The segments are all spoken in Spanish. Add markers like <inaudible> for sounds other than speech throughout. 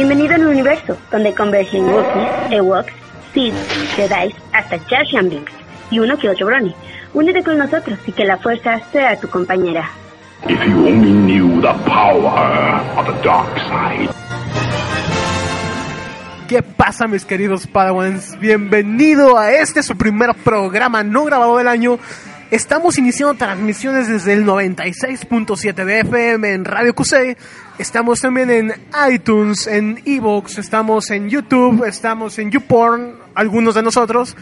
Bienvenido al universo, donde convergen Wookiees, Ewoks, Sith, Jedi, hasta Jar Binks y uno que otro Brony. Únete con nosotros y que la fuerza sea tu compañera. If you only knew the power of the dark side. ¿Qué pasa mis queridos Padawans? Bienvenido a este su primer programa no grabado del año. Estamos iniciando transmisiones desde el 96.7 de FM en Radio QC. Estamos también en iTunes, en Evox, estamos en YouTube, estamos en YouPorn, algunos de nosotros.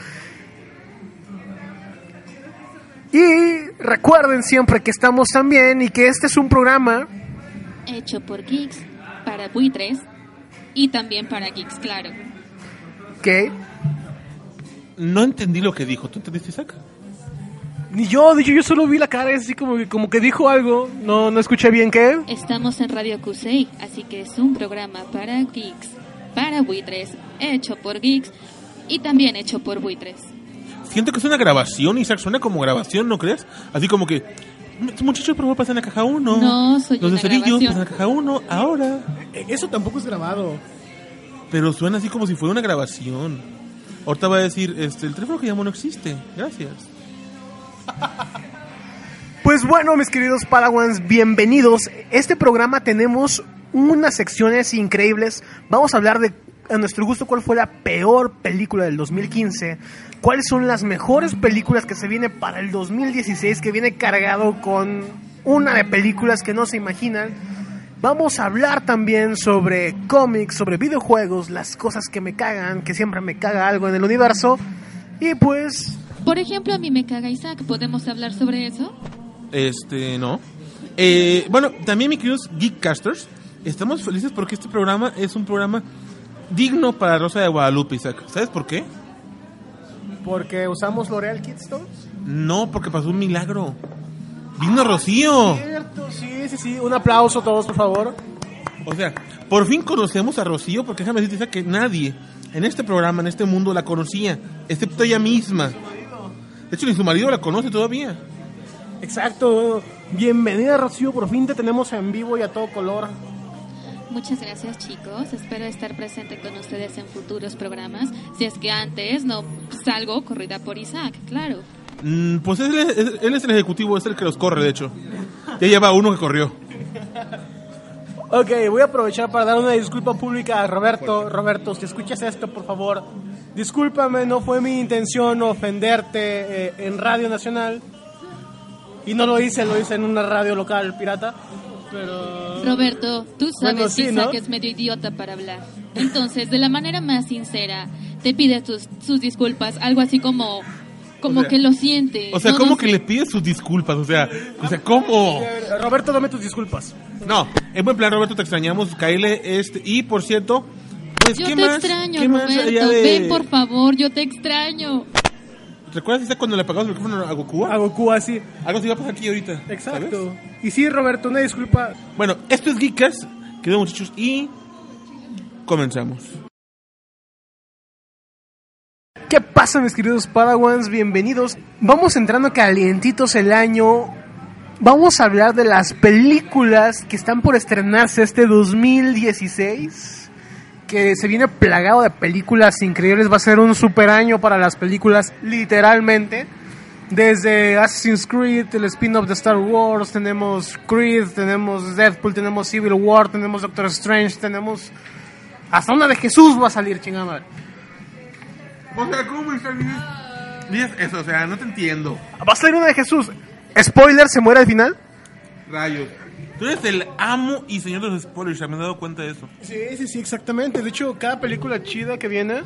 Y recuerden siempre que estamos también y que este es un programa hecho por Geeks, para buitres y también para Geeks, claro. que No entendí lo que dijo. ¿Tú entendiste, Isaac? Ni yo, de hecho yo solo vi la cara así como, que- como que dijo algo, no, no escuché bien qué. Estamos en Radio QC, así que es un programa para Geeks, para buitres, hecho por Geeks y también hecho por buitres. Siento que es una grabación, Isaac. Suena como grabación, ¿no crees? Así como que... Muchachos, por favor, pasen a caja 1. No, soy Los de una cerillos, pasen a caja 1, ahora. Eso tampoco es grabado. Pero suena así como si fuera una grabación. Ahorita va a decir, este, el teléfono que llamó no existe. Gracias. Pues bueno, mis queridos Padawans, bienvenidos. Este programa tenemos unas secciones increíbles. Vamos a hablar de, a nuestro gusto, cuál fue la peor película del 2015. Cuáles son las mejores películas que se viene para el 2016, que viene cargado con una de películas que no se imaginan. Vamos a hablar también sobre cómics, sobre videojuegos, las cosas que me cagan, que siempre me caga algo en el universo. Y pues Por ejemplo, a mí me caga Isaac, ¿podemos hablar sobre eso? Este, no. Eh, bueno, también, mis queridos Geekcasters, estamos felices porque este programa es un programa digno para Rosa de Guadalupe, Isaac. ¿Sabes por qué? porque usamos L'Oreal Kids Toys. No, porque pasó un milagro. Vino Rocío. Cierto, sí, sí, sí. Un aplauso a todos, por favor. O sea, por fin conocemos a Rocío, porque déjame decirte Isaac, que nadie en este programa, en este mundo, la conocía, excepto ella misma. De hecho, ni su marido la conoce todavía. Exacto. Bienvenida, Rocío. Por fin te tenemos en vivo y a todo color. Muchas gracias chicos, espero estar presente con ustedes en futuros programas, si es que antes no salgo corrida por Isaac, claro. Mm, pues él es, él es el ejecutivo, es el que los corre, de hecho. Ya lleva uno que corrió. Ok, voy a aprovechar para dar una disculpa pública a Roberto. Roberto, si escuchas esto, por favor, discúlpame, no fue mi intención ofenderte eh, en Radio Nacional. Y no lo hice, lo hice en una radio local pirata. Pero... Roberto, tú sabes Bueno, sí, que es medio idiota para hablar. Entonces, de la manera más sincera, te pide tus, sus disculpas, algo así como, como O sea, que lo siente. O sea, No, ¿cómo no que sé. le pides sus disculpas? O sea, o sea, ¿cómo? Roberto, dame tus disculpas. No, en buen plan, Roberto, te extrañamos. Kyle, este, y por cierto, Yo ¿qué te más? extraño, ¿Qué más Roberto. allá de- Ven, por favor, yo te extraño. ¿Recuerdas cuando le apagamos el micrófono a Goku? A Goku así. Algo se iba a pasar aquí ahorita. Exacto. ¿sabes? Y sí, Roberto, una disculpa. Bueno, esto es Geekas, quedó muchachos, y comenzamos. ¿Qué pasa, mis queridos Padawans? Bienvenidos. Vamos entrando calientitos el año. Vamos a hablar de las películas que están por estrenarse este 2016. Que se viene plagado de películas increíbles. Va a ser un super año para las películas, literalmente. Desde Assassin's Creed, el spin-off de Star Wars, tenemos Creed, tenemos Deadpool, tenemos Civil War, tenemos Doctor Strange, tenemos... Hasta una de Jesús va a salir, chingada madre. O sea, ¿cómo eso, o sea, no te entiendo. Va a salir una de Jesús. Spoiler, se muere al final. Rayos. Tú eres el amo y señor de los spoilers, ya me he dado cuenta de eso. Sí, sí, sí, exactamente. De hecho, cada película chida que viene.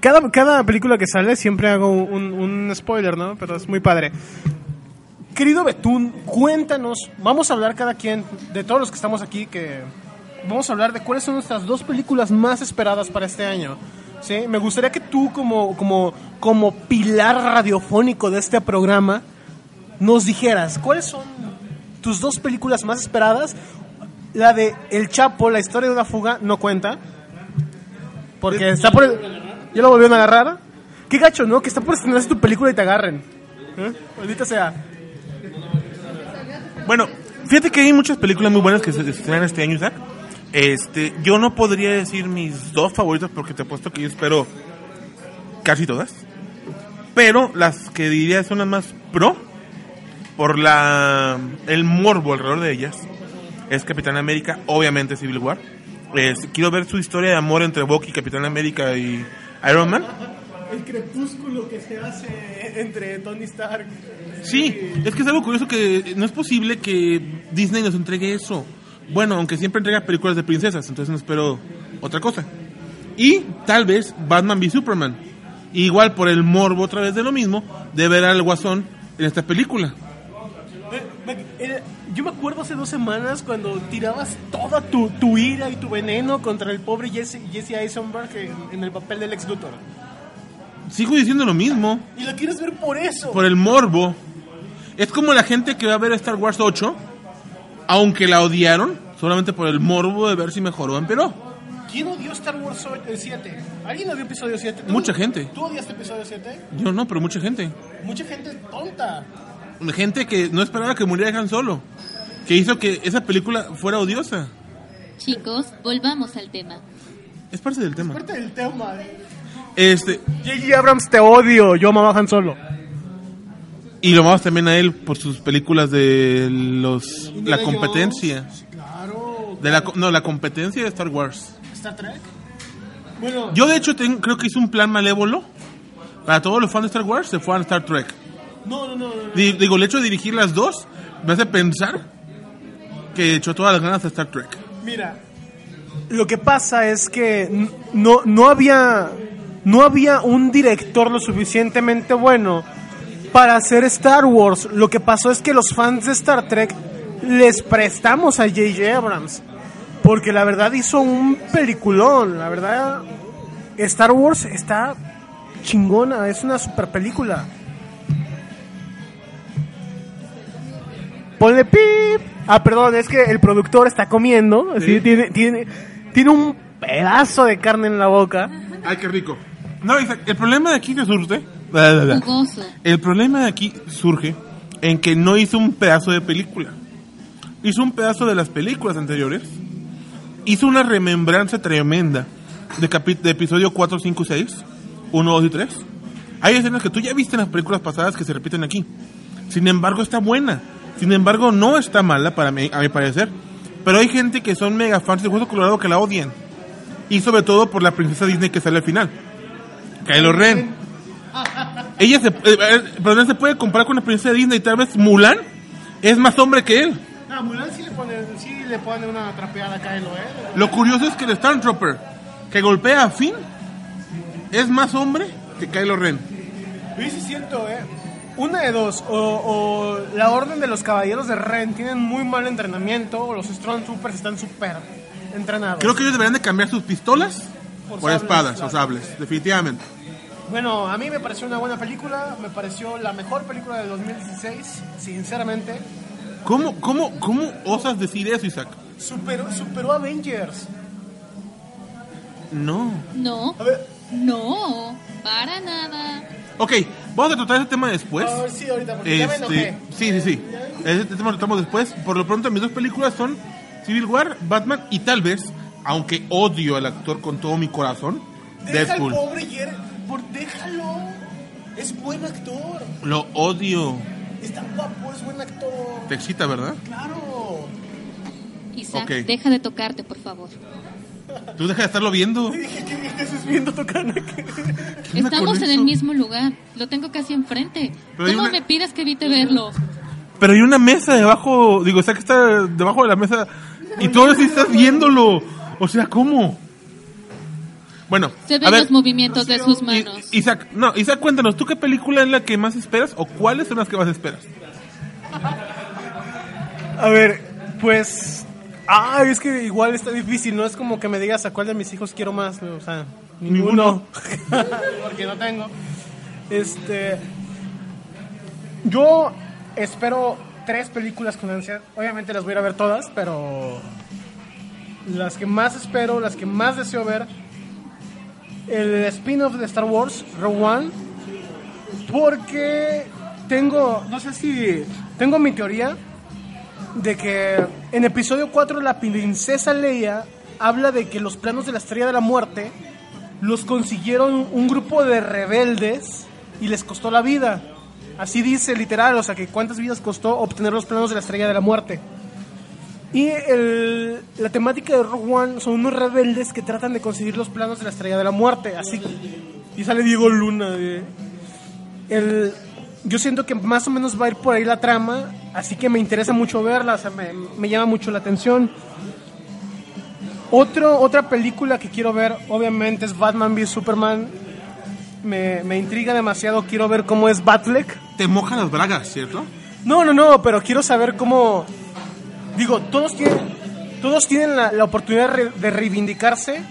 Cada, cada película que sale siempre hago un, un spoiler, ¿no? Pero es muy padre. Querido Betún, cuéntanos. Vamos a hablar cada quien, de todos los que estamos aquí, que vamos a hablar de cuáles son nuestras dos películas más esperadas para este año. ¿Sí? Me gustaría que tú, como, como, como pilar radiofónico de este programa, nos dijeras cuáles son tus dos películas más esperadas. La de El Chapo, la historia de una fuga, no cuenta. Porque está por... el- ¿Ya lo volvieron a agarrar? Qué gacho, ¿no? Que está por estrenarse tu película y te agarren. ¿Eh? Maldita sea. Bueno, fíjate que hay muchas películas muy buenas que se estrenan este año, Isaac. Este, yo no podría decir mis dos favoritas porque te apuesto que yo espero casi todas. Pero las que diría son las más pro por la el morbo alrededor de ellas es Capitán América, obviamente Civil War. Es- quiero ver su historia de amor entre Bucky, Capitán América y Iron Man. El crepúsculo que se hace entre Tony Stark. Sí, es que es algo curioso que no es posible que Disney nos entregue eso. Bueno, aunque siempre entrega películas de princesas, entonces no espero otra cosa. Y tal vez Batman v Superman. Igual por el morbo otra vez de lo mismo, de ver al guasón en esta película. Era- Yo me acuerdo hace dos semanas cuando tirabas toda tu, tu ira y tu veneno contra el pobre Jesse, Jesse Eisenberg en, en el papel del ex Luthor. Sigo diciendo lo mismo, Y lo quieres ver por eso. por el morbo. Es como la gente que va a ver Star Wars 8, aunque la odiaron, solamente por el morbo de ver si mejoró o empeoró. ¿Quién odió Star Wars 7? ¿Alguien odió episodio 7? ¿Tú? Mucha gente. ¿Tú odiaste episodio 7? Yo no, pero mucha gente. Mucha gente tonta. Gente que no esperaba que muriera Han Solo. Que hizo que esa película fuera odiosa. Chicos, volvamos al tema. Es parte del tema. Parte del tema. Este, J.J. Abrams, te odio. Yo amaba a Han Solo. y lo vamos también a él por sus películas de los la competencia. Jones, Claro. De la, no, la competencia de Star Wars. Star Trek. Bueno, Yo de hecho ten- creo que hice un plan malévolo. Para todos los fans de Star Wars se fueron a Star Trek. No, no, no. no. Di- Digo, el hecho de dirigir las dos me hace pensar que echó todas las ganas de Star Trek. Mira, lo que pasa es que no, no había no había un director lo suficientemente bueno para hacer Star Wars. Lo que pasó es que los fans de Star Trek les prestamos a J.J. Abrams. Porque la verdad hizo un peliculón. La verdad, Star Wars está chingona. Es una super película. Ponle pip. Ah, perdón, es que el productor está comiendo. Así Sí. tiene, tiene, tiene un pedazo de carne en la boca. Ay, qué rico. No, Isaac, el problema de aquí que surge. bla, bla. Jugoso. El problema de aquí surge en que no hizo un pedazo de película. Hizo un pedazo de las películas anteriores. Hizo una remembranza tremenda de, capi- de episodio 4, 5, 6, 1, 2 y 3. Hay escenas que tú ya viste en las películas pasadas que se repiten aquí. Sin embargo, está buena. Sin embargo, no está mala para mí, a mi parecer. Pero hay gente que son mega fans de Hueso Colorado que la odian. Y sobre todo por la princesa Disney que sale al final. Kylo Ren. Ella se, eh, perdón, se puede comparar con la princesa Disney. Tal vez Mulan es más hombre que él. Ah, Mulan sí le pone, sí le pone una trapeada a Kylo, ¿eh? Lo curioso es que el Stormtrooper que golpea a Finn es más hombre que Kylo Ren. Yo sí siento, ¿eh? Una de dos, o, o la orden de los caballeros de Ren tienen muy mal entrenamiento, o los Stormtroopers están súper entrenados. Creo que ellos deberían de cambiar sus pistolas Por por, sables, espadas claro. o sables, definitivamente. Bueno, a mí me pareció una buena película, me pareció la mejor película de 2016, sinceramente. ¿Cómo, cómo, cómo osas decir eso, Isaac? Superó, superó a Avengers. No. No, A ver, no, para nada. Ok, vamos a tratar ese tema después. a ver, sí, ahorita, porque ya me Este, enojé. sí, sí, sí. Ese tema lo tratamos después. Por lo pronto, mis dos películas son Civil War, Batman y tal vez, aunque odio al actor con todo mi corazón, Deja al Deadpool. pobre Jer, por, déjalo. Es buen actor. Lo odio. Está guapo, es buen actor. Te excita, ¿verdad? Claro. Isaac, Ok. deja de tocarte, por favor. Tú deja de estarlo viendo. Dije, ¿qué, qué estás viendo Estamos en el mismo lugar. Lo tengo casi enfrente. Pero ¿Cómo una- me pidas que evite verlo? Pero hay una mesa debajo, digo, o sea que está debajo de la mesa y todo eso estás viéndolo. O sea, ¿cómo? Bueno, Se a ven ver, los movimientos de sus I- manos. Isaac, no, Isaac, cuéntanos, ¿tú qué película es la que más esperas o cuáles son las que más esperas? A ver, pues. Ah, es que igual está difícil, no es como que me digas a cuál de mis hijos quiero más, o sea, ninguno. <laughs> Porque no tengo. Este. Yo espero tres películas con ansia. Obviamente las voy a ir a ver todas, pero. Las que más espero, las que más deseo ver. El spin-off de Star Wars, Rogue One. Porque tengo, no sé si tengo mi teoría de que en episodio 4 la princesa Leia habla de que los planos de la Estrella de la Muerte los consiguieron un grupo de rebeldes y les costó la vida. Así dice literal, o sea, que cuántas vidas costó obtener los planos de la Estrella de la Muerte. Y el- la temática de Rogue One son unos rebeldes que tratan de conseguir los planos de la Estrella de la Muerte. Así y sale Diego Luna. de- el, yo siento que más o menos va a ir por ahí la trama, así que me interesa mucho verla, o sea, me, me llama mucho la atención. Otro, otra película que quiero ver, obviamente, es Batman v Superman. Me, me intriga demasiado, quiero ver cómo es Batfleck. Te moja las bragas, ¿cierto? No, no, no, pero quiero saber cómo... Digo, todos tienen, todos tienen la, la oportunidad de, re- de reivindicarse.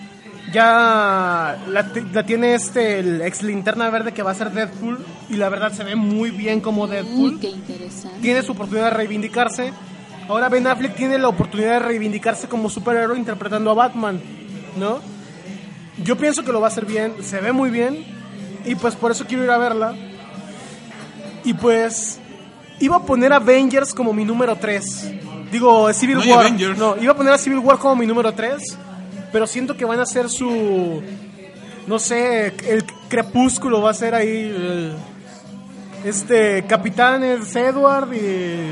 Ya la, la tiene este, el ex linterna verde que va a ser Deadpool. Y la verdad se ve muy bien como Deadpool Uy, qué interesante. tiene su oportunidad de reivindicarse. Ahora Ben Affleck tiene la oportunidad de reivindicarse como superhéroe interpretando a Batman, ¿no? Yo pienso que lo va a hacer bien, se ve muy bien y pues por eso quiero ir a verla. Y pues iba a poner a Avengers como mi número 3. Digo, Civil No War. Avengers. No, iba a poner a Civil War como mi número 3, pero siento que van a ser su no sé, el crepúsculo va a ser ahí el- este, Capitán es Edward y...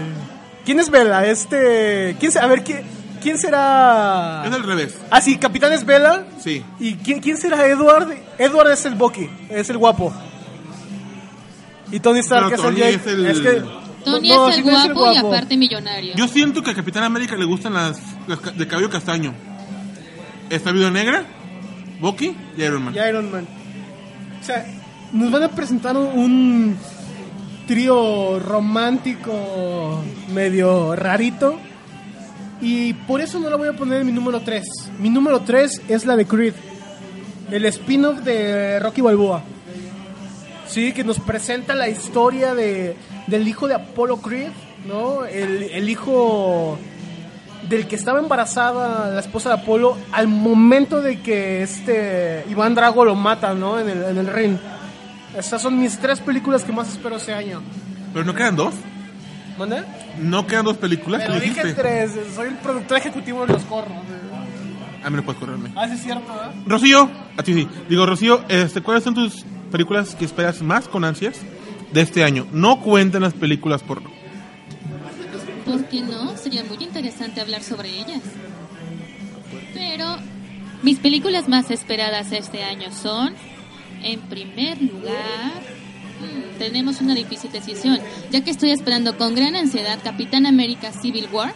¿Quién es Vela? Este... ¿Quién se- A ver, ¿quién, quién será...? Es al revés. Ah, sí, Capitán es Vela. Sí. ¿Y quién, quién será Edward? Edward es el Bucky, es el guapo. Y Tony Stark Pero es Tony el es el- Es que... Tony no, es sí el guapo, y aparte millonario. Yo siento que a Capitán América le gustan las, las de cabello castaño. Está Viuda Negra, Bucky y Iron Man. y Iron Man. O sea, nos van a presentar un, trío romántico medio rarito. Y por eso no la voy a poner en mi número 3. Mi número 3 es la de Creed. El spin-off de Rocky Balboa. Sí, que nos presenta la historia de, del hijo de Apollo Creed, ¿no? El, el hijo del que estaba embarazada la esposa de Apolo al momento de que este Iván Drago lo mata, ¿no? En el, en el ring. Estas son mis tres películas que más espero ese año. Pero no quedan dos. ¿Manda? No quedan dos películas. Pero ¿Lo dije dijiste? tres, soy el productor ejecutivo de los corros. A mí no puedes correrme. Ah, sí es cierto, ¿eh? Rocío, a ti sí. Digo, Rocío, este, ¿cuáles son tus películas que esperas más con ansias de este año? No cuenten las películas porno. ¿Por qué no? Sería muy interesante hablar sobre ellas. Pero mis películas más esperadas este año son, en primer lugar, mm, tenemos una difícil decisión, ya que estoy esperando con gran ansiedad Capitán América Civil War.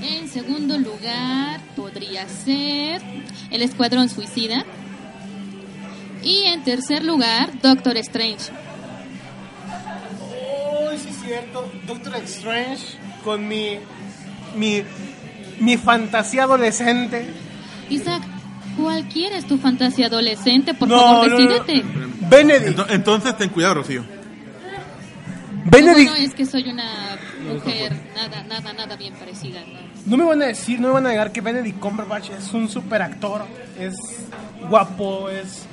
En segundo lugar, podría ser El Escuadrón Suicida. Y en tercer lugar, Doctor Strange. Oh, sí es cierto. Doctor Strange con mi mi mi fantasía adolescente. Isaac, cualquiera es tu fantasía adolescente, por No, favor, no, no. decídete. Benedict. Ento- entonces ten cuidado, Rocío. Benedict. Bueno, es que soy una mujer nada, nada, nada bien parecida. ¿no? No me van a decir, no me van a negar que Benedict Cumberbatch es un super actor, es guapo, es...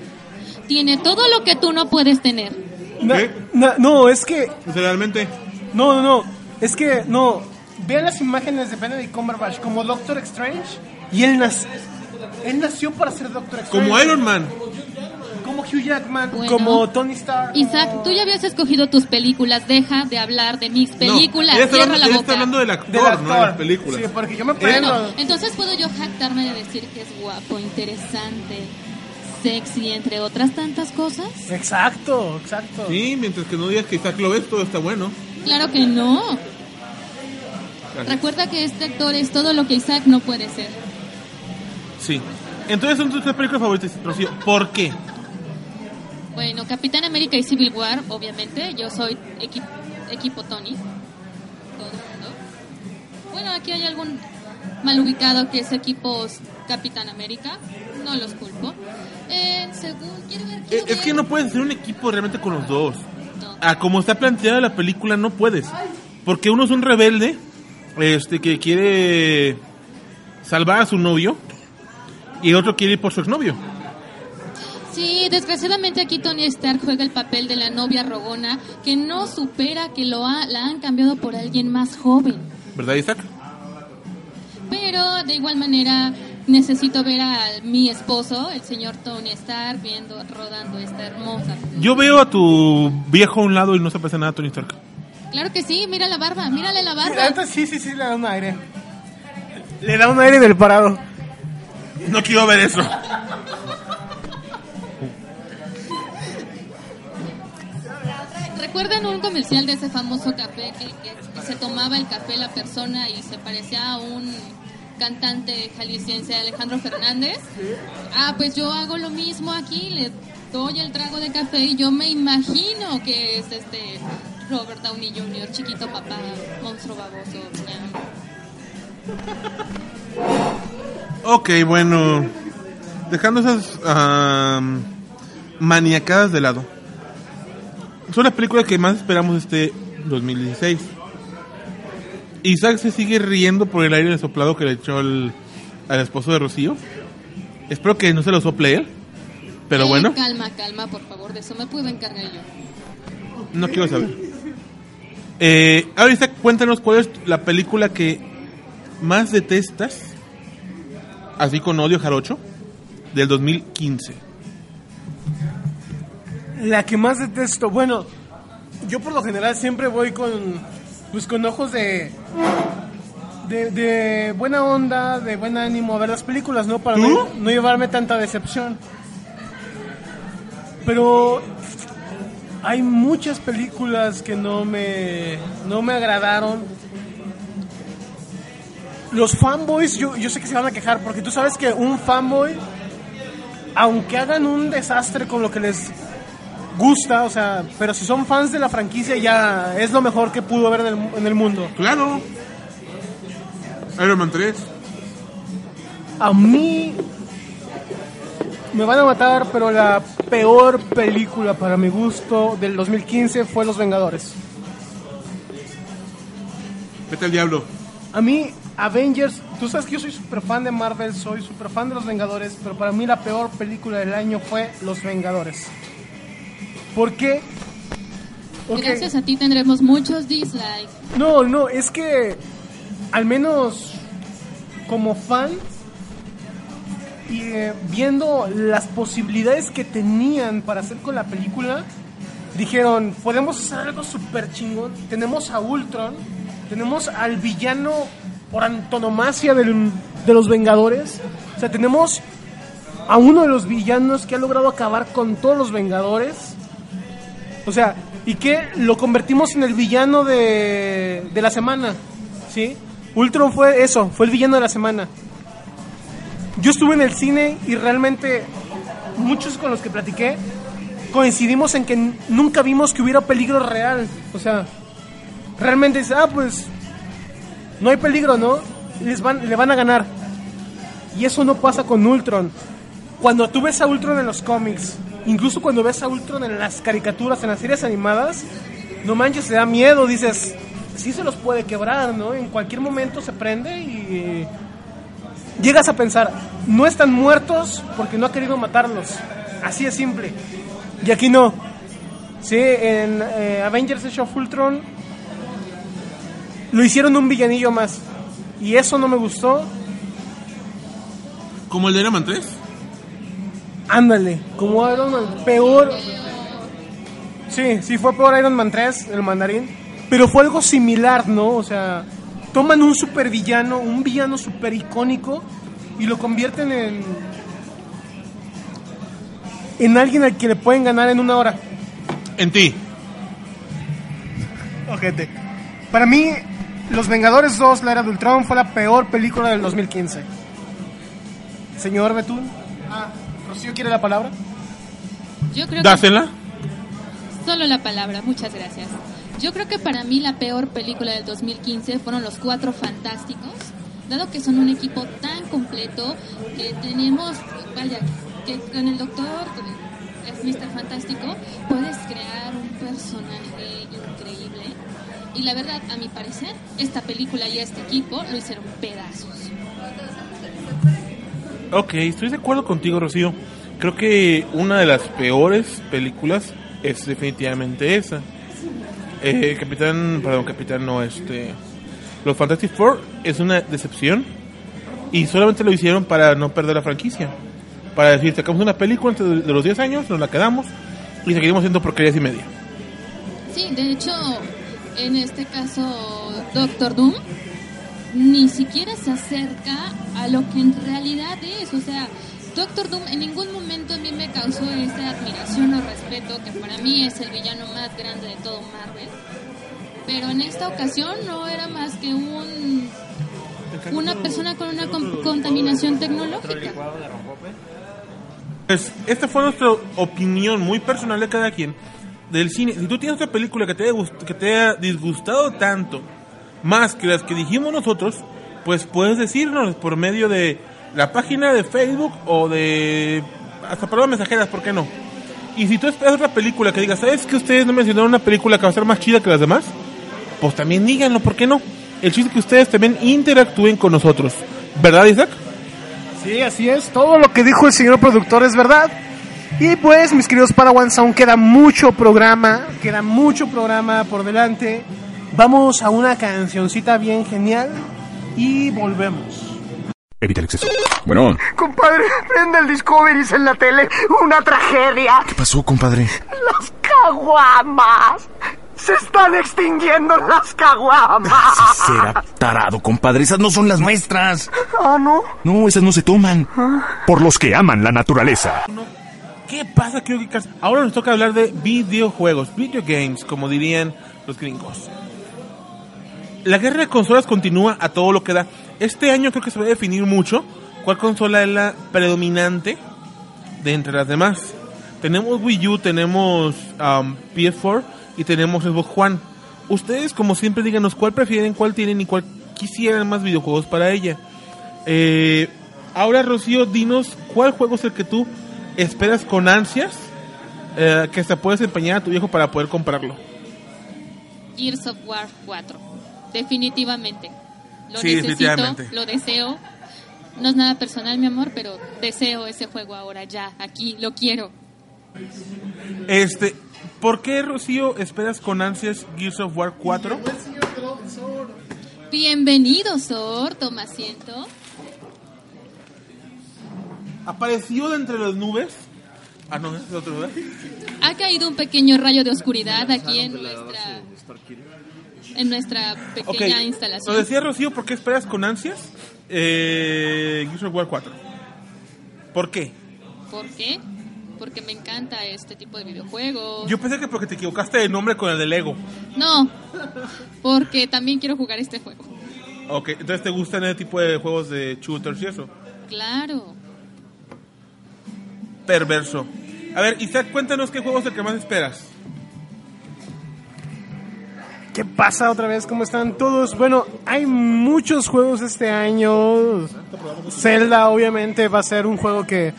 Tiene todo lo que tú no puedes tener. Na- ¿Qué? na- no, es que... Realmente. No, no, no. Es que, no. Vean las imágenes de Benedict Cumberbatch como Doctor Strange y él, nac- él nació para ser Doctor Strange. Como Iron Man. Como Hugh Jackman, Bueno. como Tony Stark. Isaac, tú ya habías escogido tus películas. Deja de hablar de mis películas. No, Cierra hablando, la boca. está hablando del actor, del actor. no de las películas. Sí, porque yo me prendo. Bueno, entonces puedo yo jactarme de decir que es guapo, interesante, sexy, entre otras tantas cosas. Exacto, exacto. Sí, mientras que no digas que Isaac lo ves, todo está bueno. Claro que no. Recuerda que este actor es todo lo que Isaac no puede ser. Sí. Entonces son tus tres películas favoritas, Rocío. ¿Por qué? Bueno, Capitán América y Civil War, obviamente. Yo soy equi- equipo Tony. Todo el mundo. Bueno, aquí hay algún mal ubicado que es equipos Capitán América. No los culpo. Eh, según, quiero ver, quiero Es, ver. que no puedes hacer un equipo realmente con los dos. No. A como está planteada la película, no puedes. Porque uno es un rebelde este que quiere salvar a su novio y el otro quiere ir por su exnovio. Sí, desgraciadamente aquí Tony Stark juega el papel de la novia rogona que no supera que lo ha, la han cambiado por alguien más joven. ¿Verdad, Isaac? Pero de igual manera necesito ver a mi esposo, el señor Tony Stark, viendo, rodando esta hermosa. Yo veo a tu viejo a un lado y no se parece nada a Tony Stark. Claro que sí, mira la barba, mírale la barba. sí, sí, sí, le da un aire. Le da un aire del parado. No quiero ver eso. ¿Recuerdan un comercial de ese famoso café que, que se tomaba el café la persona y se parecía a un cantante jalisciense Alejandro Fernández? Ah, pues yo hago lo mismo aquí, le doy el trago de café y yo me imagino que es este Robert Downey Jr., chiquito papá, monstruo baboso. Ok, bueno. Dejando esas am, maniacadas de lado. Son las películas que más esperamos este 2016. Isaac se sigue riendo por el aire soplado que le echó al, al esposo de Rocío. Espero que no se lo sople él. Pero Eh, bueno, Calma, calma, por favor, de eso me puedo encargar yo. no quiero saber. Eh, ahora Isaac, cuéntanos cuál es la película que más detestas, así con odio jarocho, del 2015. La que más detesto, bueno, yo por lo general siempre voy con, pues con ojos de, de, de buena onda, de buen ánimo a ver las películas, ¿no? Para no, no llevarme tanta decepción. Pero hay muchas películas que no me, no me agradaron. Los fanboys, yo, yo sé que se van a quejar, porque tú sabes que un fanboy, aunque hagan un desastre con lo que les gusta, o sea, pero si son fans de la franquicia ya es lo mejor que pudo haber en el, en el mundo. Claro. Iron Man 3. A mí me van a matar, pero la peor película para mi gusto del 2015 fue Los Vengadores. Vete al diablo. A mí Avengers, tú sabes que yo soy súper fan de Marvel, soy súper fan de Los Vengadores, pero para mí la peor película del año fue Los Vengadores. ¿Por qué? Gracias a ti tendremos muchos dislikes. No, no, es que al menos como fan y eh, viendo las posibilidades que tenían para hacer con la película, dijeron, podemos hacer algo súper chingón. Tenemos a Ultron, tenemos al villano por antonomasia del- de los Vengadores. O sea, tenemos a uno de los villanos que ha logrado acabar con todos los Vengadores. O sea, y que lo convertimos en el villano de, de la semana, ¿sí? Ultron fue eso, fue el villano de la semana. Yo estuve en el cine y realmente muchos con los que platiqué coincidimos en que nunca vimos que hubiera peligro real. O sea, realmente ah, pues no hay peligro, ¿no? Les van, le van a ganar. Y eso no pasa con Ultron. Cuando tú ves a Ultron en los cómics, incluso cuando ves a Ultron en las caricaturas, en las series animadas, no manches, te da miedo, dices, sí se los puede quebrar, ¿no? En cualquier momento se prende y llegas a pensar, no están muertos porque no ha querido matarlos. Así es simple. Y aquí no. Sí, en eh, Avengers Age of Ultron lo hicieron un villanillo más. Y eso no me gustó. ¿Como el de Iron Man 3? Ándale, como Iron Man, peor. Sí, sí fue peor Iron Man 3, el mandarín. Pero fue algo similar, ¿no? O sea, toman un super villano, un villano super icónico, y lo convierten en. en alguien al que le pueden ganar en una hora. En ti. Ojete. Para mí, Los Vengadores 2, La Era de Ultron, fue la peor película del 2015. Señor Betún. Ah, Rocío quiere la palabra. Yo creo que Dásela. Solo la palabra, muchas gracias. Yo creo que para mí la peor película del 2015 fueron Los Cuatro Fantásticos, dado que son un equipo tan completo que tenemos, vaya, que con el doctor, es Mr. Fantástico, puedes crear un personaje increíble. Y la verdad, a mi parecer, esta película y este equipo lo hicieron pedazos. Ok, estoy de acuerdo contigo, Rocío. Creo que una de las peores películas es definitivamente esa. Eh, Capitán, perdón, Capitán no, este... Los Fantastic Four es una decepción. Y solamente lo hicieron para no perder la franquicia. Para decir, sacamos una película antes de los 10 años, nos la quedamos y seguimos haciendo porquerías y media. Sí, de hecho, en este caso, Doctor Doom ni siquiera se acerca a lo que en realidad es. O sea, Doctor Doom en ningún momento a mí me causó esa admiración o respeto que para mí es el villano más grande de todo Marvel. Pero en esta ocasión no era más que un una persona con una con- contaminación tecnológica. Pues esta fue nuestra opinión muy personal de cada quien del cine. Si tú tienes otra película que te haya, que te haya disgustado tanto, más que las que dijimos nosotros, pues puedes decirnos por medio de la página de Facebook o de hasta palabras mensajeras, ¿por qué no? Y si tú esperas otra película que diga, ¿sabes que ustedes no mencionaron una película que va a ser más chida que las demás? Pues también díganlo, ¿por qué no? El chiste es que ustedes también interactúen con nosotros. ¿Verdad, Isaac? Sí, así es. Todo lo que dijo el señor productor es verdad. Y pues, mis queridos Padawans, aún queda mucho programa, queda mucho programa por delante. Vamos a una cancioncita bien genial y volvemos. Evita el exceso. Bueno, Compadre, prende el Discovery en la tele. Una tragedia. ¿qué pasó, compadre? Las caguamas. Se están extinguiendo las caguamas. <laughs> Será tarado, compadre. Esas no son las nuestras. Ah, ¿no? No, esas no se toman. Por los que aman la naturaleza. ¿Qué pasa, Creo que Ahora nos toca hablar de videojuegos, video games, como dirían los gringos. La guerra de consolas continúa a todo lo que da. Este año creo que se va a definir mucho cuál consola es la predominante de entre las demás. Tenemos Wii U, tenemos um, PS4 y tenemos Xbox One. Ustedes, como siempre, díganos cuál prefieren, cuál tienen y cuál quisieran más videojuegos para ella. Eh, ahora, Rocío, dinos cuál juego es el que tú esperas con ansias eh, que se puedes empeñar a tu viejo para poder comprarlo. Gears of War 4. Definitivamente. Lo Sí, necesito, definitivamente. lo deseo. No es nada personal, mi amor, pero deseo ese juego ahora ya, aquí, lo quiero. Este, ¿por qué, Rocío, esperas con ansias Gears of War 4? Bienvenido, Sor, toma asiento. Apareció de entre las nubes. Ah, no, es otro, ¿verdad? Ha caído un pequeño rayo de oscuridad aquí en nuestra en nuestra pequeña instalación. decía Rocío, ¿por qué esperas con ansias eh, Gears of War 4? ¿Por qué? ¿Por qué? Porque me encanta este tipo de videojuegos. Yo pensé que porque te equivocaste de nombre con el de Lego. No, porque también quiero jugar este juego. Ok, entonces te gustan ese tipo de juegos de shooters y eso. Claro. Perverso. A ver, Isaac, cuéntanos qué juego es el que más esperas. ¿Qué pasa otra vez? ¿Cómo están todos? Bueno, hay muchos juegos este año. Zelda obviamente va a ser un juego que,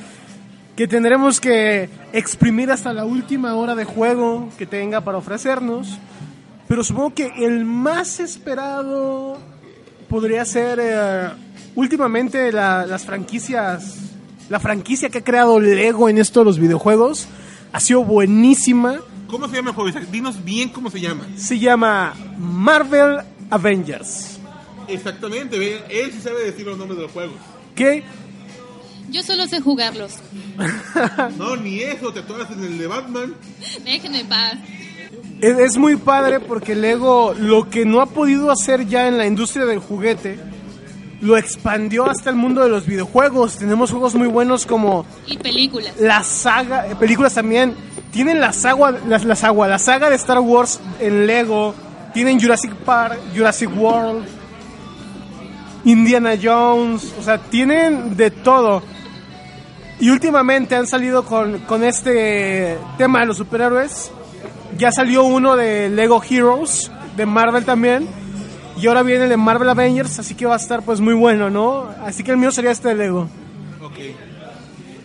que tendremos que exprimir hasta la última hora de juego que tenga para ofrecernos. Pero supongo que el más esperado podría ser eh, últimamente la- las franquicias, la franquicia que ha creado Lego en esto de los videojuegos. Ha sido buenísima. ¿Cómo se llama el juego, Isaac? Dinos bien cómo se llama. Se llama Marvel Avengers. Exactamente, ve, él sí sabe decir los nombres de los juegos. ¿Qué? Yo solo sé jugarlos. <laughs> No, ni eso, te atoras en el de Batman. Déjenme en paz. Es, es muy padre porque Lego lo que no ha podido hacer ya en la industria del juguete lo expandió hasta el mundo de los videojuegos. Tenemos juegos muy buenos como Y películas. la saga, eh, películas también. Tienen la saga, la, la saga, la saga de Star Wars en Lego. Tienen Jurassic Park, Jurassic World, Indiana Jones. O sea, tienen de todo. Y últimamente han salido con, con este tema de los superhéroes. Ya salió uno de Lego Heroes, de Marvel también. Y ahora viene el de Marvel Avengers, así que va a estar pues muy bueno, ¿no? Así que el mío sería este de Lego. Ok.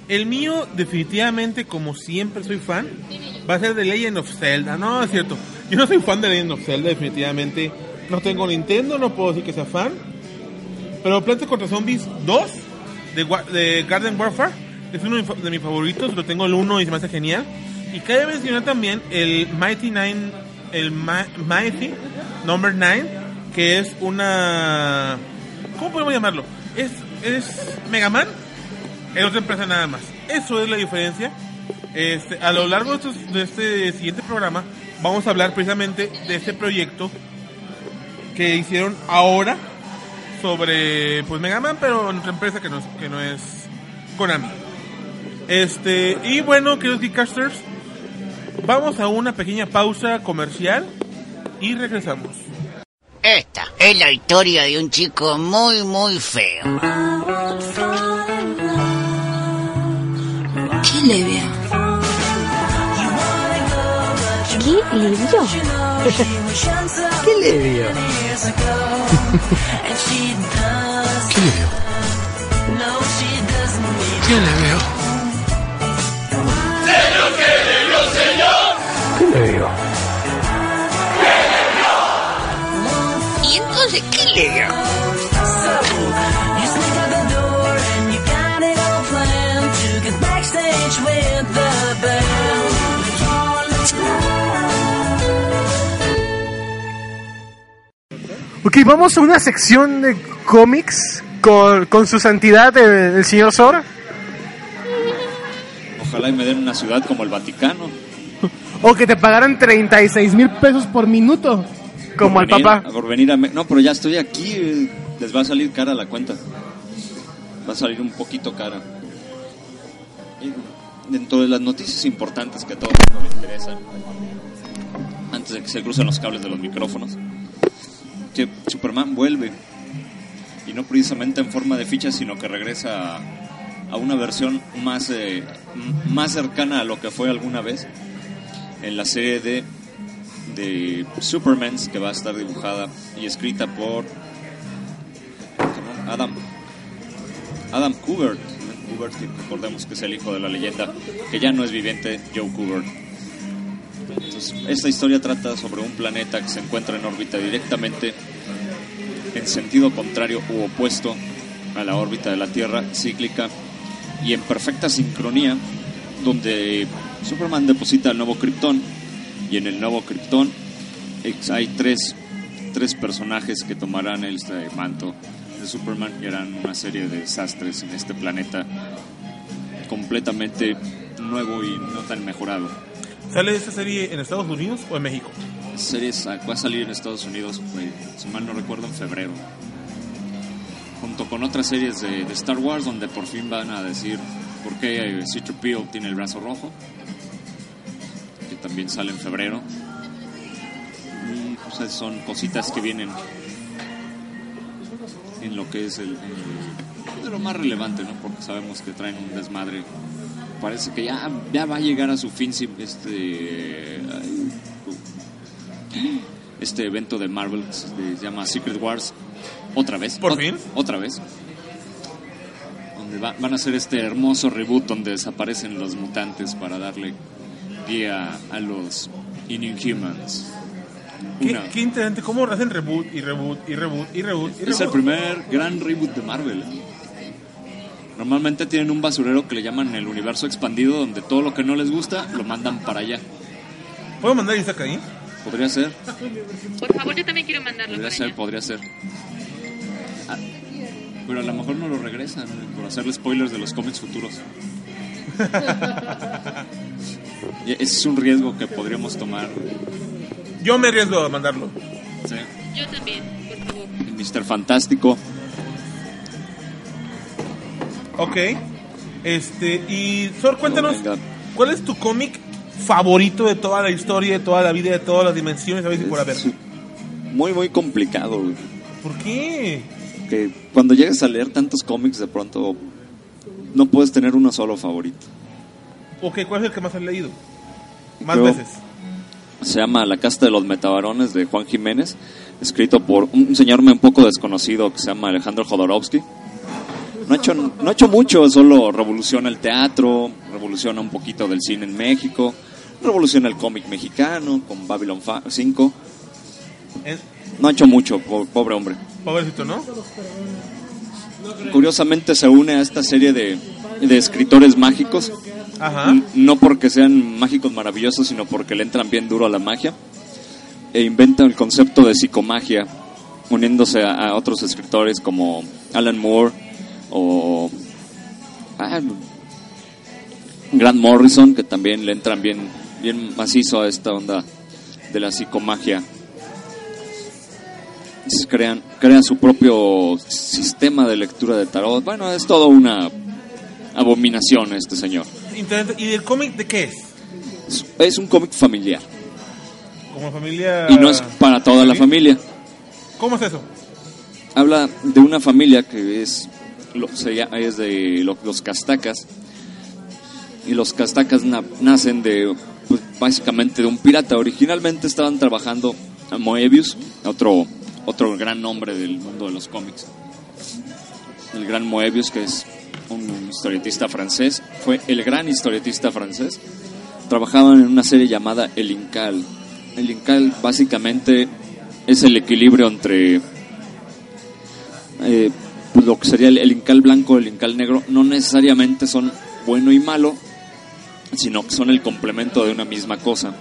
El mío, definitivamente, como siempre soy fan, va a ser de Legend of Zelda. No, es cierto. Yo no soy fan de Legend of Zelda, definitivamente. No tengo Nintendo, no puedo decir que sea fan. Pero Plants contra Zombies 2 de, Garden Warfare es uno de mis favoritos. Lo tengo el 1 y se me hace genial. Y cabe mencionar también el Mighty Nine, el Mighty Number 9, que es una. ¿Cómo podemos llamarlo? Es es Mega Man en otra empresa nada más. Eso es la diferencia. Este, a lo largo de, este siguiente programa vamos a hablar precisamente de este proyecto que hicieron ahora sobre pues Mega Man, pero en otra empresa que no, es- que no es Konami. Este, y bueno, queridos Geekcasters, vamos a una pequeña pausa comercial y regresamos. Esta es la historia de un chico muy, muy feo. ¿Qué le vio? ¿Qué le vio? <laughs> ¿Qué le vio? <laughs> ¿Qué le vio? ¿Qué Ok, vamos a una sección de cómics con, con su santidad el, el señor Sor. Ojalá y me den una ciudad como el Vaticano. O que te pagaran 36 mil pesos por minuto. <laughs> Como al papá. Por venir a... No, pero ya estoy aquí. eh, Les va a salir cara la cuenta. Va a salir un poquito cara. Y dentro de las noticias importantes que a todo el mundo le interesan, antes de que se crucen los cables de los micrófonos, que Superman vuelve. Y no precisamente en forma de ficha, sino que regresa a, a una versión más, eh, más cercana a lo que fue alguna vez en la serie de de Superman que va a estar dibujada y escrita por Adam Adam Kubert. Recordemos que es el hijo de la leyenda que ya no es viviente Joe Kubert. Entonces, esta historia trata sobre un planeta que se encuentra en órbita directamente en sentido contrario u opuesto a la órbita de la Tierra cíclica y en perfecta sincronía donde Superman deposita el nuevo Krypton y en el nuevo Krypton hay tres, tres personajes que tomarán el este manto de Superman y harán una serie de desastres en este planeta completamente nuevo y no tan mejorado. ¿Sale esta serie en Estados Unidos o en México? La serie va a salir en Estados Unidos, eh, si mal no recuerdo, en febrero. Junto con otras series de, de Star Wars, donde por fin van a decir por qué eh, C-3PO tiene el brazo rojo, también sale en febrero. Y pues, son cositas que vienen en lo que es el, el- de lo más relevante, ¿no? Porque sabemos que traen un desmadre. Parece que ya, ya va a llegar a su fin este este evento de Marvel que se llama Secret Wars otra vez. ¿Por fin? Otra vez. Donde va- van a hacer este hermoso reboot donde desaparecen los mutantes para darle guía a los Inhumans. Qué, qué interesante, cómo hacen reboot y reboot y reboot y reboot y es el reboot. primer gran reboot de Marvel. Normalmente tienen un basurero que le llaman el universo expandido, donde todo lo que no les gusta lo mandan para allá. ¿Puedo mandar Isaac ahí? Podría ser, Por favor, yo también quiero mandarlo podría para ser, allá. podría ser. Ah, pero a lo mejor no lo regresan por hacerle spoilers de los cómics futuros. Y <laughs> Ese es un riesgo que podríamos tomar. Yo me arriesgo a mandarlo. ¿sí? Yo también, por favor. El Mr. Fantástico. Ok. Este, y Sor, cuéntanos, Oh. ¿cuál es tu cómic favorito de toda la historia, de toda la vida, de todas las dimensiones? A ver si por haber. Muy, muy complicado. güey. ¿Por qué? que cuando llegues a leer tantos cómics de pronto no puedes tener uno solo favorito. Ok, ¿cuál es el que más has leído? Más Creo- veces. Se llama La casta de los metabarones de Juan Jiménez, escrito por un señor un poco desconocido que se llama Alejandro Jodorowsky. No ha hecho, no ha hecho mucho, solo revoluciona el teatro, revoluciona un poquito del cine en México, revoluciona el cómic mexicano con Babylon fa- 5. Eh, No ha hecho mucho, po- pobre hombre. pobrecito, ¿no? Curiosamente se une a esta serie de, de escritores mágicos Ajá. No porque sean mágicos maravillosos, sino porque le entran bien duro a la magia. E inventan el concepto de psicomagia, uniéndose a, a otros escritores como Alan Moore, o ah, Grant Morrison, que también le entran bien, bien macizo a esta onda de la psicomagia. Crean, crean su propio sistema de lectura de tarot. Bueno, es todo una abominación este señor. ¿Y el cómic de qué es? Es, es un cómic familiar Como familia... y no es para toda la familia. ¿Cómo es eso? habla de una familia que es, lo- se llama- es de lo- los castacas y los castacas na- nacen de pues, básicamente de un pirata originalmente estaban trabajando a Moebius otro otro gran nombre del mundo de los cómics. El gran Moebius que es un historietista francés fue el gran historietista francés. Trabajaban en una serie llamada El Incal. El Incal básicamente es el equilibrio entre eh, pues, lo que sería el, incal blanco, el incal negro, no necesariamente son bueno y malo, sino que son el complemento de una misma cosa.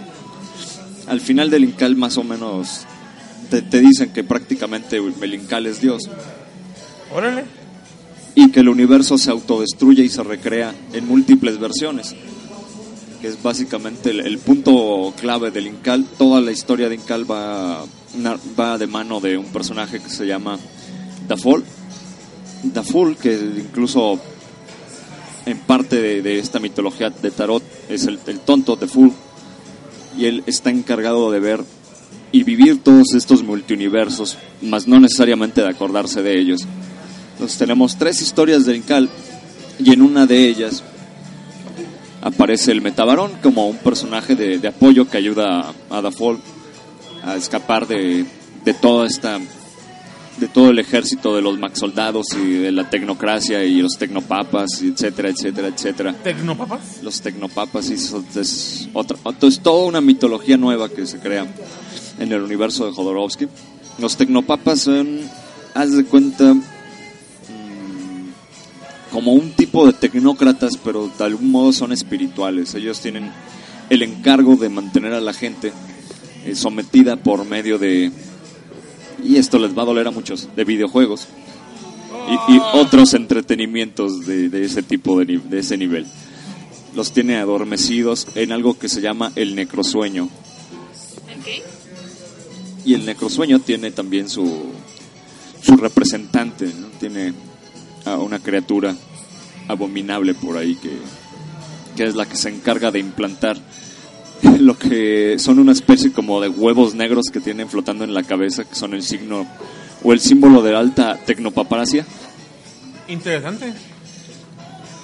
Al final del incal más o menos te, te dicen que prácticamente el incal es Dios Órale. y que el universo se autodestruye y se recrea en múltiples versiones, que es básicamente el, el punto clave del Incal. Toda la historia de Incal va, va de mano de un personaje que se llama Dafol. Daful, que incluso en parte de, de esta mitología de Tarot es el, el tonto Daful, y él está encargado de ver y vivir todos estos multiuniversos, más no necesariamente de acordarse de ellos. Entonces tenemos tres historias del Incal y en una de ellas aparece el Metabarón como un personaje de, de apoyo que ayuda a, a Dafol a escapar de, de toda esta de todo el ejército de los max soldados y de la tecnocracia y los tecnopapas, etcétera, etcétera, etcétera. ¿Tecnopapas? Los tecnopapas y eso es otra, es toda una mitología nueva que se crea en el universo de Jodorowsky. Los tecnopapas son, haz de cuenta, mm, como un tipo de tecnócratas, pero de algún modo son espirituales. Ellos tienen el encargo de mantener a la gente eh, sometida por medio de, y esto les va a doler a muchos, de videojuegos y, y otros entretenimientos de, de ese tipo de, de ese nivel. Los tiene adormecidos en algo que se llama el necrosueño. Y el necrosueño tiene también su, su representante, ¿no? tiene a una criatura abominable por ahí que, que es la que se encarga de implantar <laughs> lo que son una especie como de huevos negros que tienen flotando en la cabeza, que son el signo o el símbolo de alta tecnopaparacia. Interesante.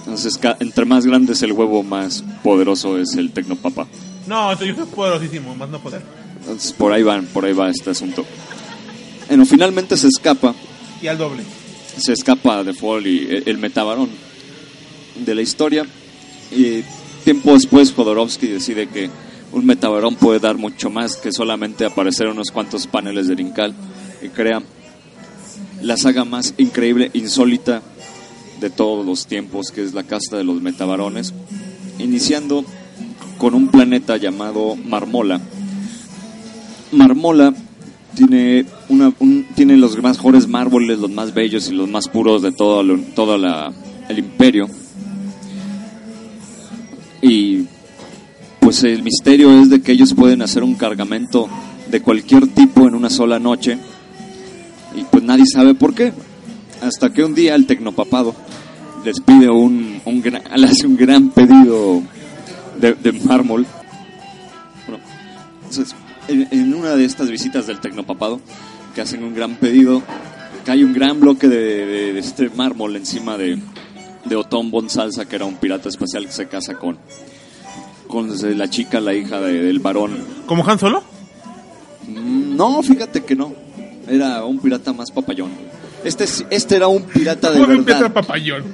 Entonces, entre más grande es el huevo, más poderoso es el tecnopapa. No, yo soy poderosísimo, más no poder. Entonces, por ahí van, por ahí va este asunto. Bueno, finalmente se escapa, Y al doble. se escapa de Fall y el, el metabarón de la historia. Y tiempo después Jodorowsky decide que un metabarón puede dar mucho más que solamente aparecer en unos cuantos paneles de Rincal y crea la saga más increíble, insólita de todos los tiempos, que es la casta de los metabarones, iniciando con un planeta llamado Marmola. Marmola tiene, una, un- tiene los mejores mármoles, los más bellos y los más puros de todo, lo- todo la- el imperio. Y pues el misterio es de que ellos pueden hacer un cargamento de cualquier tipo en una sola noche. Y pues nadie sabe por qué. Hasta que un día el tecnopapado les pide un, un gran, <laughs> hace un gran pedido de, de mármol. Bueno, entonces, en, en una de estas visitas del tecnopapado, que hacen un gran pedido, cae un gran bloque de, de- de este mármol encima de, de Otón Bon Salsa, que era un pirata espacial que se casa con, con la chica, la hija de- del varón. ¿Como Han Solo? Mm, No, fíjate que no. Era un pirata más papayón. Este, es- este era un pirata de ¿Cómo un verdad. Papayón?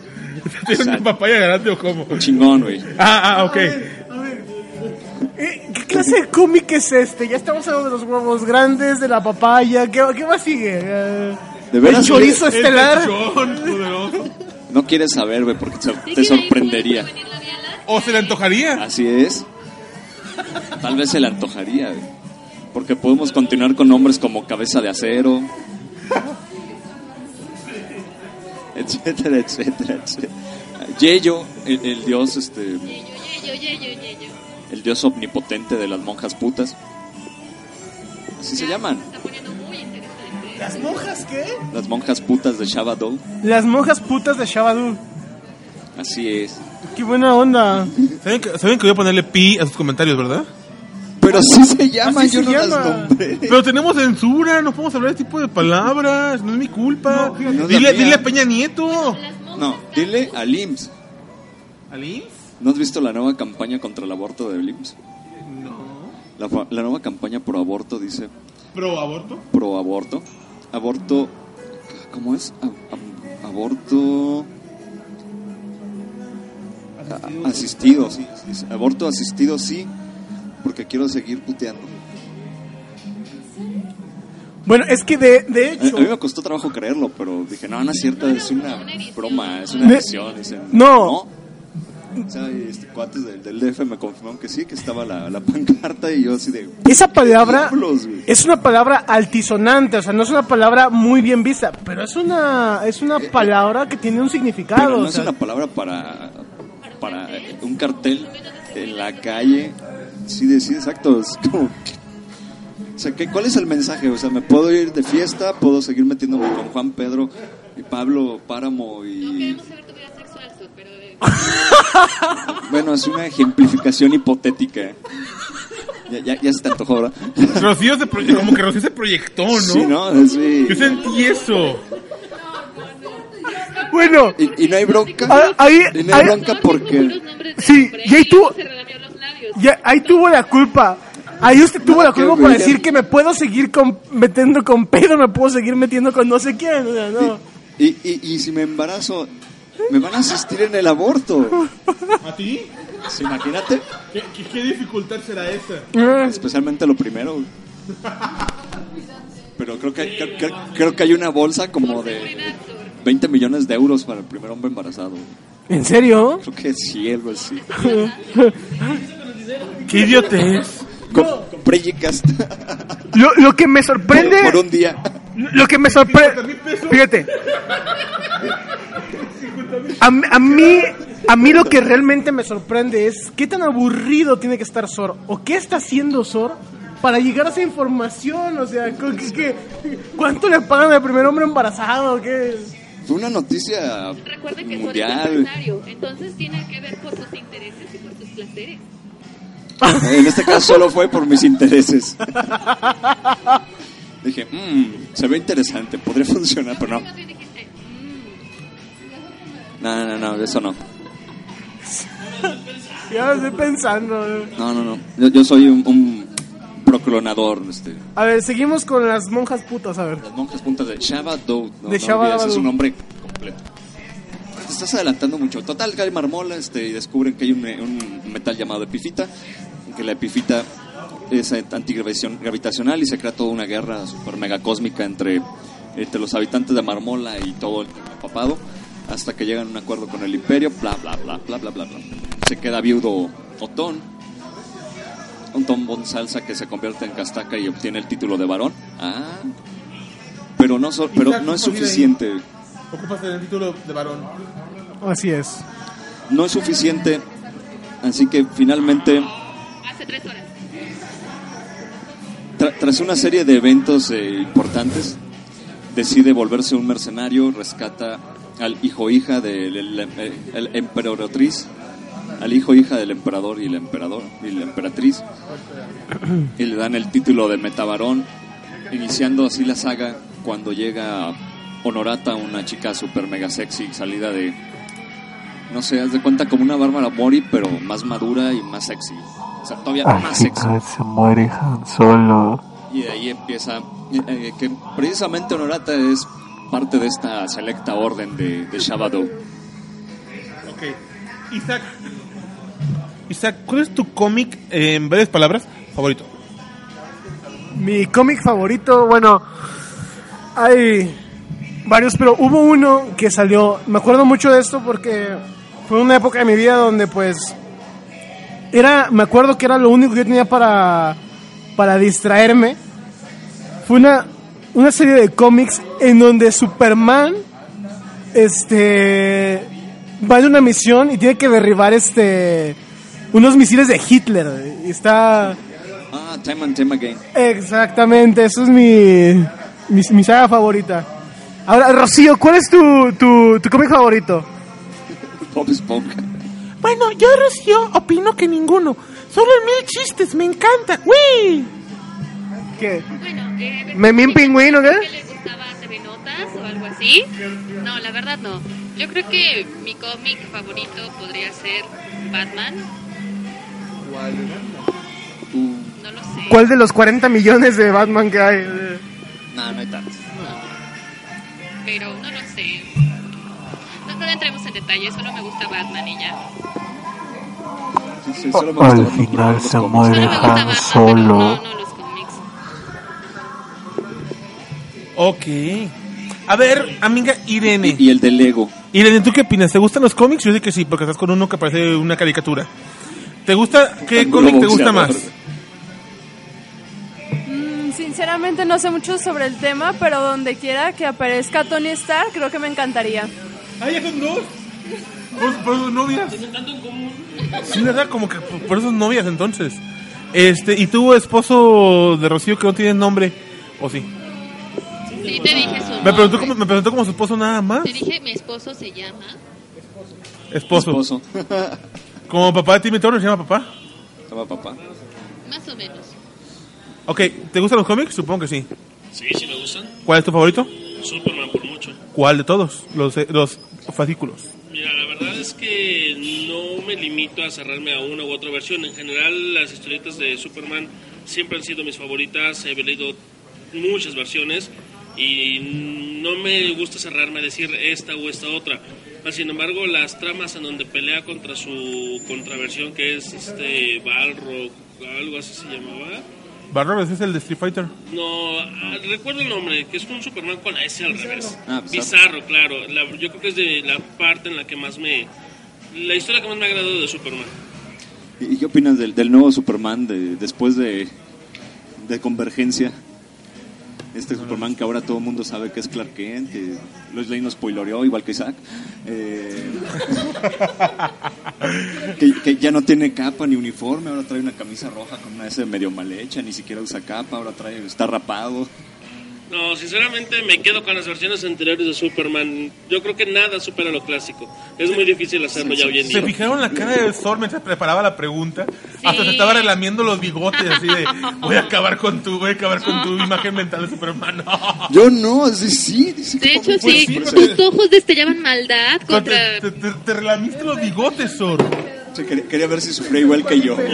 ¿Tiene una papaya grande o cómo? Chingón, güey. A Ah, ah, ok. ver, a ver. Eh, ¿Qué clase de cómic es este? Ya estamos hablando de los huevos grandes, de la papaya. ¿Qué, qué más sigue? Eh, ¿De veras? ¿El chorizo El estelar? No quieres saber, güey, porque te, te sorprendería. ¿O se le antojaría? Así es. Tal vez se le antojaría, güey. Porque podemos continuar con nombres como Cabeza de Acero. <laughs> Etcétera, etcétera, etcétera. Yeyo, el, el dios, este, Yeyo, yeyo, yeyo, yeyo. El dios omnipotente de las monjas putas. Así se llaman, Está poniendo muy interesante. ¿Las monjas qué? las monjas putas de Shabado. Las monjas putas de Shabadoo. Así es. Qué buena onda. ¿Saben que, saben que voy a ponerle pi a sus comentarios, ¿verdad? Pero sí se llaman, Así yo se no las llama. nombré. Pero tenemos censura, no podemos hablar de este tipo de palabras, no es mi culpa. No es la dile, dile a Peña Nieto. Las No, dile al IMSS. ¿Alins? ¿No has visto la nueva campaña contra el aborto del IMSS? No. La, nueva campaña pro aborto dice ¿Pro aborto? pro aborto. Aborto. ¿Cómo es? A- a- aborto. a- asistido, sí. Aborto asistido, sí. Porque quiero seguir puteando. Bueno, es que de, de A, hecho... a mí me costó trabajo creerlo, pero dije, no, no es cierto, es una broma, es una en- No. O sea, este, cuates del, del DF me confirmaron que sí, que estaba la, la pancarta y yo así de... Esa palabra diablos, es una palabra altisonante, o sea, no es una palabra muy bien vista, pero es una es una palabra que tiene un significado. Pero no o es una palabra para, para eh, un cartel en la calle. Sí, de- sí, exacto. Es como... O sea, ¿qué, ¿cuál es el mensaje? O sea, ¿me puedo ir de fiesta? ¿Puedo seguir metiéndome con Juan Pedro y Pablo Páramo? No Y... queremos saber tu vida sexual, Sud, pero de... <laughs> Bueno, es una ejemplificación hipotética. Ya, ya, ya se te antojó, ¿verdad? Rocío se proye- como que Rocío se proyectó, ¿no? Sí, ¿no? Sí. Yo sentí eso. Bueno, Y, y no hay bronca. Ah, ahí- y no hay ahí- bronca porque... Sí, y ahí tú- Se relamió los labios. ya, ahí tuvo la culpa. Ahí usted tuvo la culpa para decir que me puedo seguir con, metiendo con pedo, me puedo seguir metiendo con no sé quién. o sea, no. Y, y, y si me embarazo, me van a asistir en el aborto. ¿A ti? Sí, imagínate. ¿Qué, qué, qué dificultad será esa? Eh, Especialmente lo primero. Pero creo que, creo, creo- creo que hay una bolsa como de 20 millones de euros para el primer hombre embarazado. ¿En serio? Creo que sí, algo así. <laughs> ¿Qué idiotez? Com- compré Gcast Lo, lo que me por, sorprende... por un día. Lo que me sorprende... Fíjate. A, mí- a mí... A mí lo que realmente me sorprende es qué tan aburrido tiene que estar Sor o qué está haciendo Sor para llegar a esa información, o sea, ¿qué- qué- ¿cuánto le pagan al primer hombre embarazado? ¿Qué? Fue una noticia Recuerden que Sor es mundial. empresario, entonces tiene que ver por sus intereses y por sus placeres. En este caso solo fue por mis intereses. <laughs> Dije, mmm, se ve interesante, podría funcionar, pero no. No, no, no, eso no. <laughs> Ya estoy pensando. No, no, no. Yo, yo soy un, un proclonador. Este. A ver, seguimos con las monjas putas, a ver. Las monjas puntas de Shabbat No, De no Shabbat olvides, es un nombre completo. Te estás adelantando mucho. Total, cae marmola este, y descubren que hay un, un metal llamado epifita. Que la epifita es antigravitacional y se crea toda una guerra super mega cósmica entre, entre los habitantes de Marmola y todo el papado. Hasta que llegan a un acuerdo con el imperio. Bla, bla, bla, bla, bla, bla. bla. Se queda viudo Otón. Un tombón salsa que se convierte en castaca y obtiene el título de varón. Ah. Pero no, so- pero no es suficiente. Ocupas el título de varón. Así es. No es suficiente. Así que finalmente, hace tres horas. tra- tras una serie de eventos eh, importantes, decide volverse un mercenario, rescata al hijo hija de la emperatriz, al hijo hija del emperador y la emperador y la emperatriz, y le dan el título de metavarón, iniciando así la saga cuando llega Honorata, una chica super mega sexy, salida de, no sé, haz de cuenta como una Bárbara Mori, pero más madura y más sexy. O sea, todavía más sexy. se muere Han Solo. Y de ahí empieza, eh, eh, que precisamente Honorata es parte de esta selecta orden de, de Shabado. Ok. Isaac. Isaac, ¿cuál es tu cómic, eh, en varias palabras, favorito? Mi cómic favorito, bueno, hay varios, pero hubo uno que salió, me acuerdo mucho de esto porque fue una época de mi vida donde pues era, me acuerdo que era lo único que yo tenía para, para distraerme. Fue una, una serie de cómics en donde Superman este va en una misión y tiene que derribar este unos misiles de Hitler. Y está Ah, Time and Time Again. exactamente, eso es mi mi, mi saga favorita. Ahora, Rocío, ¿cuál es tu tu, tu cómic favorito? <laughs> Bob Esponja. Bueno, yo, Rocío, opino que ninguno. Solo el mil chistes, me encanta. ¡Uy! ¿Qué? Bueno, eh, ¿Memín pingüino, qué? ¿qué le gustaba TV Notas o algo así? No, la verdad no. Yo creo que mi cómic favorito podría ser Batman. No lo sé. ¿Cuál de los 40 millones de Batman que hay? No, no hay tantos. Pero no lo sé. No, no entremos en detalles, solo me gusta Batman y ya. Sí, sí, solo me gusta Al final se muere Han Solo. no, Ok. A ver, amiga Irene. Y el de Lego. Irene, ¿tú qué opinas? ¿Te gustan los cómics? Yo sé que sí, porque estás con uno que parece una caricatura. ¿Te gusta? ¿Qué cómic te gusta más? Mm, sinceramente no sé mucho sobre el tema, pero donde quiera que aparezca Tony Stark, creo que me encantaría. Ah, ya son dos. Por, por sus novias. Sí, ¿verdad? Como que por, por sus novias entonces. Este, ¿y tu esposo de Rocío que no tiene nombre? ¿O sí? Sí, te dije su Me preguntó, como, me preguntó como su esposo nada más. Te dije, mi esposo se llama. Esposo. Esposo. <laughs> Como papá de Timmy Turner se llama papá. Toma, papá. Más o menos. Ok, ¿te gustan los cómics? Supongo que sí. Sí, sí me gustan. ¿Cuál es tu favorito? Superman por mucho. ¿Cuál de todos? Los, eh, los fascículos. Mira, la verdad es que no me limito a cerrarme a una u otra versión. En general, las historietas de Superman siempre han sido mis favoritas. He leído muchas versiones y no me gusta cerrarme a decir esta o esta otra. Sin embargo, las tramas en donde pelea contra su contraversión, que es este Balrog, algo así se llamaba. Barro, ese es el de Street Fighter. No, ah, recuerdo el nombre, que es un Superman con la S al revés. Ah, Bizarro. Bizarro, claro. La- yo creo que es de la parte en la que más me... La historia que más me ha agradado de Superman. ¿Y qué opinas del, del nuevo Superman de, después de, de Convergencia? Este Superman que ahora todo el mundo sabe que es Clark Kent, que Lois Lane nos igual que Isaac. Eh, <laughs> que, que ya no tiene capa ni uniforme, ahora trae una camisa roja con una S medio mal hecha, ni siquiera usa capa, ahora trae, está rapado. No, sinceramente me quedo con las versiones anteriores de Superman. Yo creo que nada supera lo clásico. Es muy difícil hacerlo ya hoy en ¿Se día. fijaron la cara de Thor mientras preparaba la pregunta? Hasta se estaba relamiendo los bigotes así de voy a <laughs> acabar con tu, voy a acabar con tu imagen mental de Superman. No. <laughs> Yo no, sí, sí. dice De que- hecho, sí, sí, tus ojos destellaban maldad contra... Te, te, te relamiste los bigotes, Thor. Sí, quería, quería ver si sufría igual que yo. <laughs>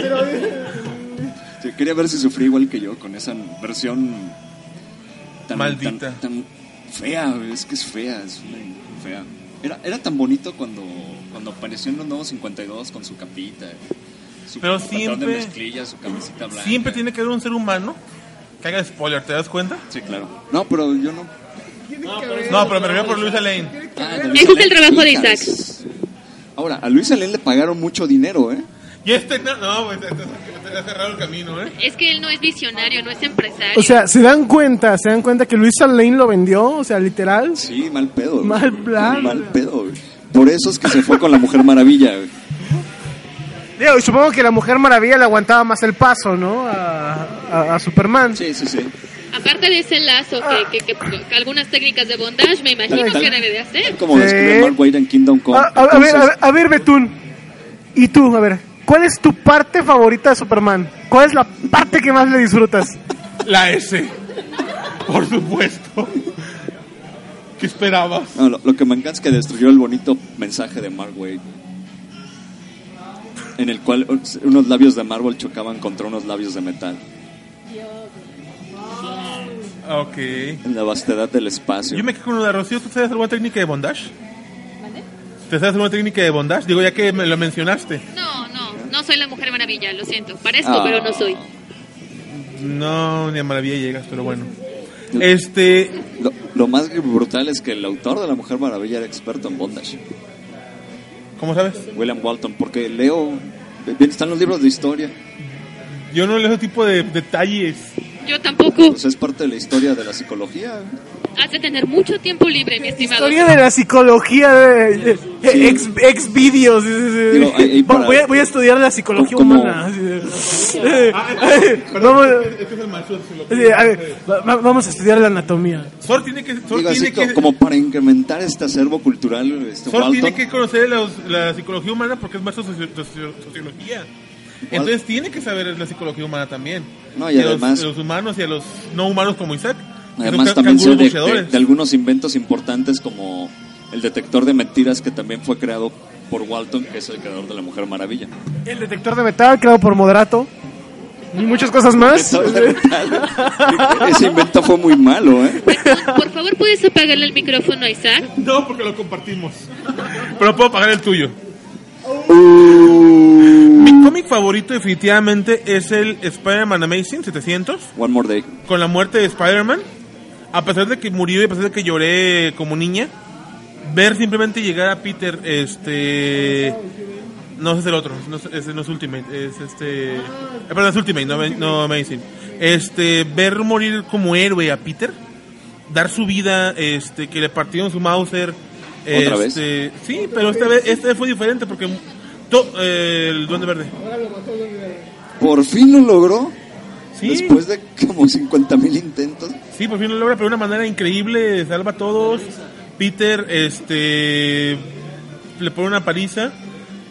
Sí, quería ver si sufría igual que yo con esa versión tan, Maldita. tan, tan fea, es que es fea, es fea. Era, era tan bonito cuando, cuando apareció en los nuevos 52 con su capita, su Pero siempre- de mezclilla, su camisita blanca. Siempre tiene que haber un ser humano que haga spoiler, ¿te das cuenta? Sí, claro. No, pero yo no. No, pero me refiero por Luisa Lane. Ah, Ese es el trabajo de. Isaac. Ahora, a Luisa Lane le pagaron mucho dinero, ¿eh? Y este, no, no, pues, te- ha cerrado el camino, ¿eh? Es que él no es visionario, no es empresario. O sea, ¿se dan cuenta? ¿Se dan cuenta que Luisa Lane lo vendió? O sea, literal. Sí, mal pedo. güey. Mal plan. Mal pedo, güey. Por eso es que se fue con la Mujer Maravilla, güey. Digo, y supongo que la Mujer Maravilla le aguantaba más el paso, ¿no? A, a- a Superman. Sí, sí, sí. Aparte de ese lazo que, que, que- que algunas técnicas de bondage me imagino Tal- que debe de hacer. Como Sí. describe Mark Waid en Kingdom Come. A, a- Entonces, a ver, a ver, Betún. ¿Y tú? A ver, ¿cuál es tu parte favorita de Superman? ¿Cuál es la parte que más le disfrutas? La S. Por supuesto. ¿Qué esperabas? no, lo, lo que me encanta es que destruyó el bonito mensaje de Mark Waid. En el cual unos labios de mármol chocaban contra unos labios de metal. Ok. En la vastedad del espacio. Yo me quedo con una de Rocío. ¿Tú sabes alguna técnica de bondage? ¿Te sabes alguna técnica de bondage? Digo, ya que me lo mencionaste. No, no, no soy la mujer maravilla, lo siento. Parezco, Ah. pero no soy. No, ni a maravilla llegas, pero bueno. Este, Lo, lo más brutal es que el autor de La Mujer Maravilla era experto en bondage. ¿cómo sabes? William Walton, porque leo. Están los libros de historia. Yo no leo ese tipo de detalles. Yo tampoco. Pues es parte de la historia de la psicología. Has de tener mucho tiempo libre, mi estimado. Historia de la psicología de, de- ex, ex vídeos. Digo, ahí- ahí para- voy, a, voy a estudiar la psicología ¿Cómo- humana. Eh, eh, vamos, eh, a ver, va- va- vamos a estudiar la anatomía. Thor tiene que, Thor Digo, así tiene co- que, como para incrementar este acervo cultural, este Walton. tiene que conocer los- la psicología humana porque es maestro de socio- socio- sociología. Entonces tiene que saber la psicología humana también. No, y a los- además- a los, humanos y a los no humanos como Isaac. Además también sé de, de- de algunos inventos importantes como el detector de mentiras que también fue creado por Walton, que es el creador de la Mujer Maravilla. El detector de metal creado por Moderato. Y muchas cosas más. Ese invento fue muy malo, ¿eh? Por favor, ¿puedes apagarle el micrófono a Isaac? No, porque lo compartimos. Pero puedo pagar el tuyo. Uh. Mi cómic favorito definitivamente es el Spider-Man Amazing 700. One More Day. Con la muerte de Spider-Man. A pesar de que murió y a pesar de que lloré como niña. Ver simplemente llegar a Peter, este... No, es el otro, no, es- ese no es Ultimate, es este... eh, perdón, es Ultimate, no, no Amazing. Este, ver morir como héroe a Peter, dar su vida, este, que le partieron su Mauser. ¿Otra vez? este, Sí, pero esta vez, esta vez fue diferente porque... to- eh, el Duende Verde. Por fin lo logró. Sí. Después de como 50 mil intentos. Sí, por fin lo logra, pero de una manera increíble, salva a todos. Peter, este, le pone una paliza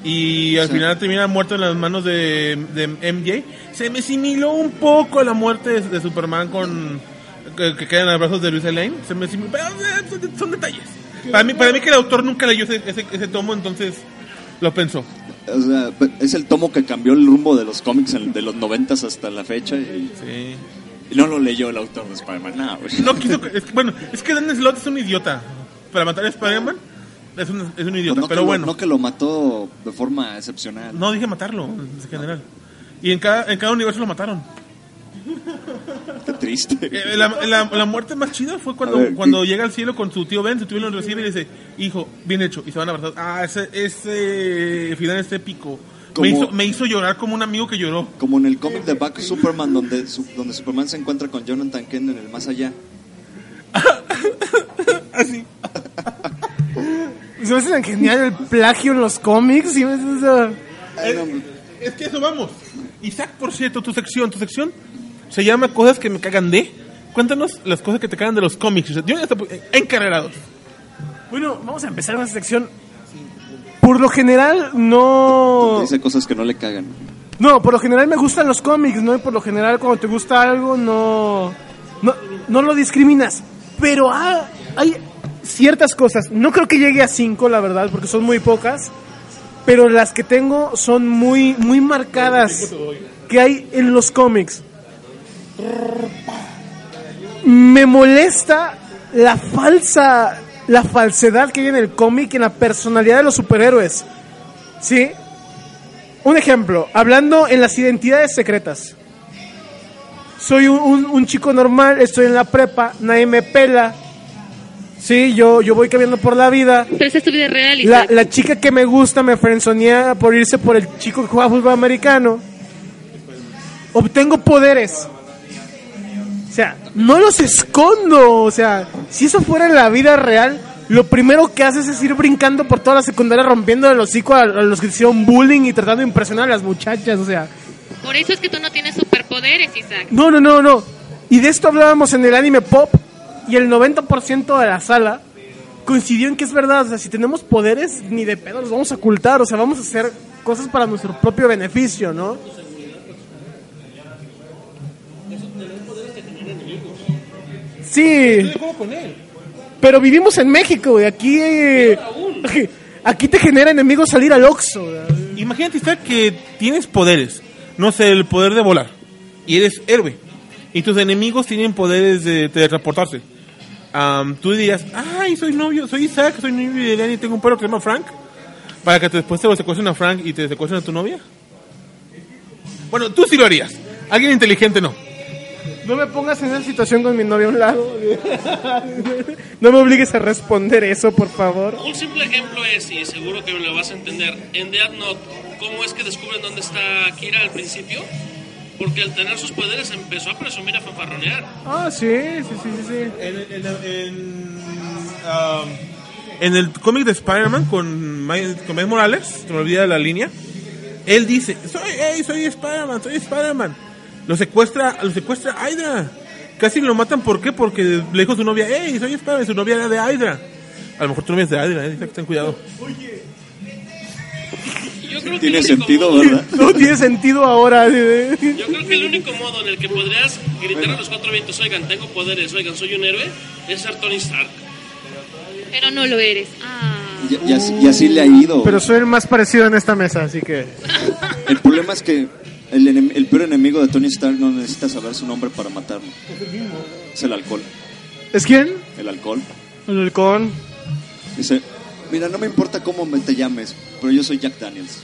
y al Sí. final termina muerto en las manos de, de MJ. Se me similó un poco a la muerte de, de Superman con que, que queda en los brazos de Luis Lane. Se me similó, pero eh, son, son detalles. Para mí, para mí que el autor nunca leyó ese, ese, ese tomo, entonces lo pensó. O sea, es el tomo que cambió el rumbo de los cómics de los 90 hasta la fecha. Y, y no lo leyó el autor de Spider-Man. No, quiso, es que, bueno, es que Dan Slott es un idiota. Para matar a Spider-Man es un, es un idiota, Pues no pero que lo- bueno. no que lo mató de forma excepcional. No, dije matarlo, en general. Y en cada, en cada universo lo mataron. Qué triste. Eh, La, la- la muerte más chida fue cuando, ver, cuando llega al cielo con su tío Ben, su tío Ben lo recibe y dice, hijo, bien hecho, y se van a abrazar. Ah, ese, ese final es épico. Como- Me hizo, me hizo llorar como un amigo que lloró. Como en el cómic de Back Superman, donde, su- donde Superman se encuentra con Jonathan Kent en el más allá. <laughs> Así. Se me hace tan genial el plagio en los cómics. y me hace- o sea, Eh, es que eso vamos. Isaac, por cierto, tu sección, tu sección se llama Cosas que me cagan de. Cuéntanos las cosas que te cagan de los cómics. Yo ya estoy encarrerados. Bueno, vamos a empezar con esta sección. Por lo general, no. Dice cosas que no le cagan. No, por lo general me gustan los cómics, ¿no? Y por lo general, cuando te gusta algo, no. No, no lo discriminas. Pero ha- hay ciertas cosas. No creo que llegue a cinco, la verdad, porque son muy pocas. Pero las que tengo son muy, muy marcadas. Que hay en los cómics. Me molesta la falsa. La falsedad que hay en el cómic, en la personalidad de los superhéroes. ¿Sí? Un ejemplo, hablando en las identidades secretas. Soy un, un- un chico normal, estoy en la prepa, nadie me pela. Sí, yo, yo voy caminando por la vida. Pero esa es tu vida real, La, la chica que me gusta me frenzonea por irse por el chico que juega fútbol americano. Obtengo poderes. O sea, no los escondo. O sea, si eso fuera en la vida real, lo primero que haces es ir brincando por toda la secundaria rompiendo el hocico a, a los que hicieron bullying y tratando de impresionar a las muchachas. O sea, Por eso es que tú no tienes superpoderes, Isaac. no, no, no, no. Y de esto hablábamos en el anime pop y el 90% de la sala coincidió en que es verdad. O sea, si tenemos poderes, ni de pedo los vamos a ocultar. O sea, vamos a hacer cosas para nuestro propio beneficio, ¿no? Sí. Pero vivimos en México, güey. Aquí, eh, <laughs> aquí te genera enemigos salir al Oxxo. Imagínate, Isaac, que tienes poderes. No sé, el poder de volar. Y eres héroe. Y tus enemigos tienen poderes de teletransportarse. Am, tú dirías, ay, soy novio, soy Isaac, soy novio de Eliana y tengo un perro que se llama Frank. Para que después te lo secuestren a Frank y te secuestren a tu novia. Bueno, tú sí lo harías. Alguien inteligente no. No me pongas en esa situación con mi novia a un lado. <laughs> No me obligues a responder eso, por favor. Un simple ejemplo es, y seguro que me lo vas a entender, en Death Note, ¿cómo es que descubren dónde está Kira al principio? porque al tener sus poderes empezó a presumir a fanfarronear. Ah, sí, sí, sí, sí. sí. En, en, en, um, en el cómic de Spider-Man con, Miles- con Miles Morales, se me olvida la línea, él dice, soy, hey, soy Spider-Man, soy Spider-Man. Lo secuestra, lo secuestra Hydra. Casi lo matan, ¿por qué? Porque le dijo a su novia, hey, soy Spider-Man, su novia era de Hydra. A lo mejor tu novia es de Hydra, eh, ten cuidado. Yo creo que Tiene sentido, modo- ¿verdad? No tiene sentido ahora. ¿eh? Yo creo que el único modo en el que podrías gritar a los cuatro vientos, oigan, tengo poderes, oigan, soy un héroe, es ser Tony Stark. Pero no lo eres. Ah. Y, y así, y así le ha ido. Pero soy el más parecido en esta mesa, así que... El problema es que el, enem- el peor enemigo de Tony Stark no necesita saber su nombre para matarlo. Es el alcohol. ¿Es quién? El alcohol. El halcón. Dice, mira, no me importa cómo me te llames, pero yo soy Jack Daniels.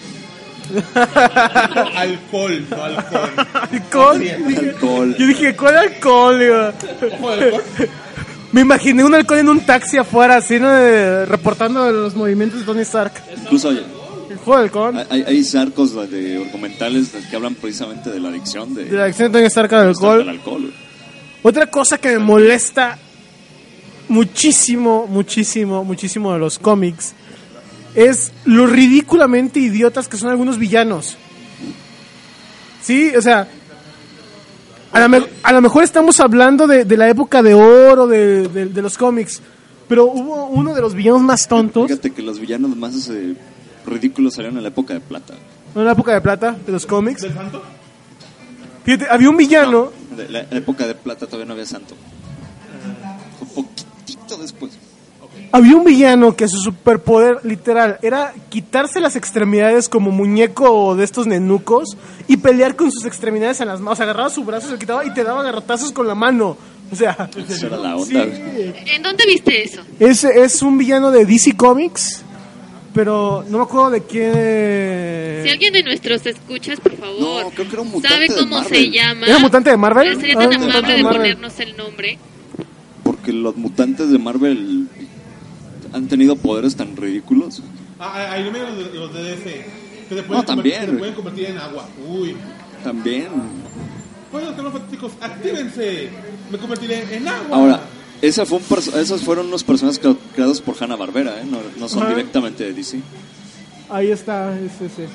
<laughs> alcohol, no alcohol. ¿Alcohol? Alcohol. Yo dije, ¿cuál alcohol? <laughs> Me imaginé un halcón en un taxi afuera, así, ¿no? Reportando los movimientos de Tony Stark. Incluso halcón. hay, hay arcos de documentales que hablan precisamente de la adicción de, De la Tony Stark al del alcohol. alcohol. Otra cosa que me molesta muchísimo, muchísimo, muchísimo de los cómics es lo ridículamente idiotas que son algunos villanos. Sí, o sea, a lo, me- a lo mejor estamos hablando de, de la época de oro de, de- de los cómics, pero hubo uno de los villanos más tontos Fíjate que los villanos más eh, ridículos salieron en la época de plata. en la época de plata de los cómics. Fíjate, había un villano. De la época de plata todavía no había santo. Fue poquitito después. Había un villano que su superpoder literal era quitarse las extremidades como muñeco de estos nenucos y pelear con sus extremidades en las manos. O sea, agarraba su brazo, se lo quitaba y te daba garrotazos con la mano. O sea, Esa era la <laughs> onda. ¿En dónde viste eso? es, es un villano de DC Comics, pero no me acuerdo de quién. Si alguien de nuestros escuchas, por favor, No, creo que era un mutante sabe de cómo Marvel. se llama. ¿Era mutante de Marvel? Sería Ah, tan mutante amable de de Marvel. ponernos el nombre. Porque los mutantes de Marvel han tenido poderes tan ridículos. Ah, ahí no me los de, los de DC. Que se pueden, No, también. se pueden convertir en agua. Uy. También. Bueno, los fantásticos, actívense. Me convertiré en agua. Ahora, esa fue un esos fueron unos personajes cre- creados por Hanna-Barbera, ¿eh? no, no son Ajá. directamente de DC. Ahí está, ese, ese.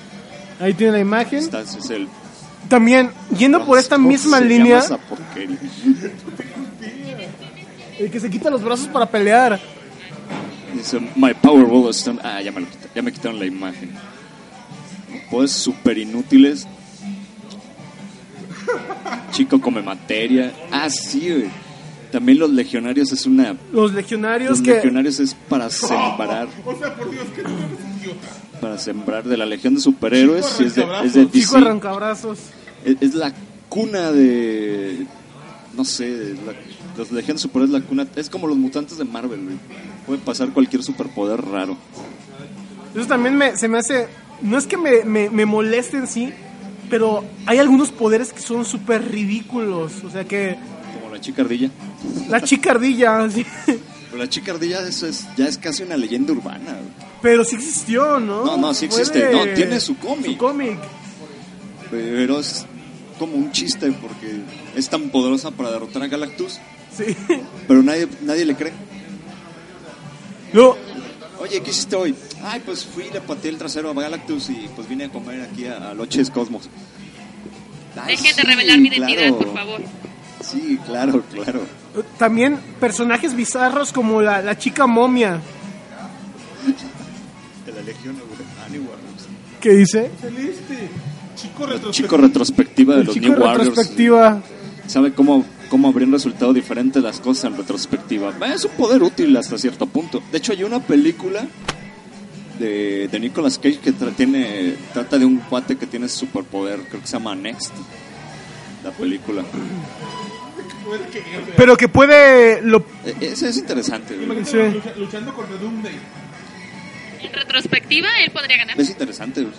Ahí tiene la imagen. Es el... También, yendo por esta ¿cómo misma se llama línea, esa porquería? el que se quita los brazos para pelear. Dice, my Powerball is... Ah, ya me, lo quita- ya me quitaron la imagen. Poderes súper inútiles. Chico come materia. Ah, sí, güey. También los legionarios es una... Los legionarios Los que... legionarios es para sembrar, <laughs> O sea, por Dios, ¿qué tú eres idiota? para sembrar de la legión de superhéroes. Chico y es, de, es de Chico arrancabrazos. Es, es la cuna de... No sé, la, los legiones de superhéroes es la cuna... Es como los mutantes de Marvel, güey. Puede pasar cualquier superpoder raro. Eso también me, se me hace... No es que me, me, me moleste en sí, pero hay algunos poderes que son súper ridículos. O sea que... Como la chica ardilla. La chicardilla, sí. Pero la chica ardilla eso es, ya es casi una leyenda urbana. Pero sí existió, ¿no? No, no, sí existe. No, tiene su cómic. Su cómic. Pero es como un chiste porque es tan poderosa para derrotar a Galactus. Sí. Pero nadie, nadie le cree. No, Oye, ¿qué hiciste hoy? Ay, pues fui, le pateé el trasero a Galactus y pues vine a comer aquí a, a Loches Cosmos. Ay, Dejen de revelar mi identidad, claro. por favor. Sí, claro, claro. también personajes bizarros como la, la chica momia. De la Legión. ¿Qué dice? Celeste. Chico El retrospectivo. chico retrospectiva de El los chico New Warriors. retrospectiva. Sabe cómo, cómo habrían resultado diferentes las cosas en retrospectiva. Es un poder útil hasta cierto punto. De hecho, hay una película de, de Nicolas Cage que tra- tiene, trata de un cuate que tiene superpoder. Creo que se llama Next. La película. Pero que puede... Lo, E- Ese es interesante. güey. Sí. luchando contra Doomsday. En retrospectiva, él podría ganar. Es interesante. güey.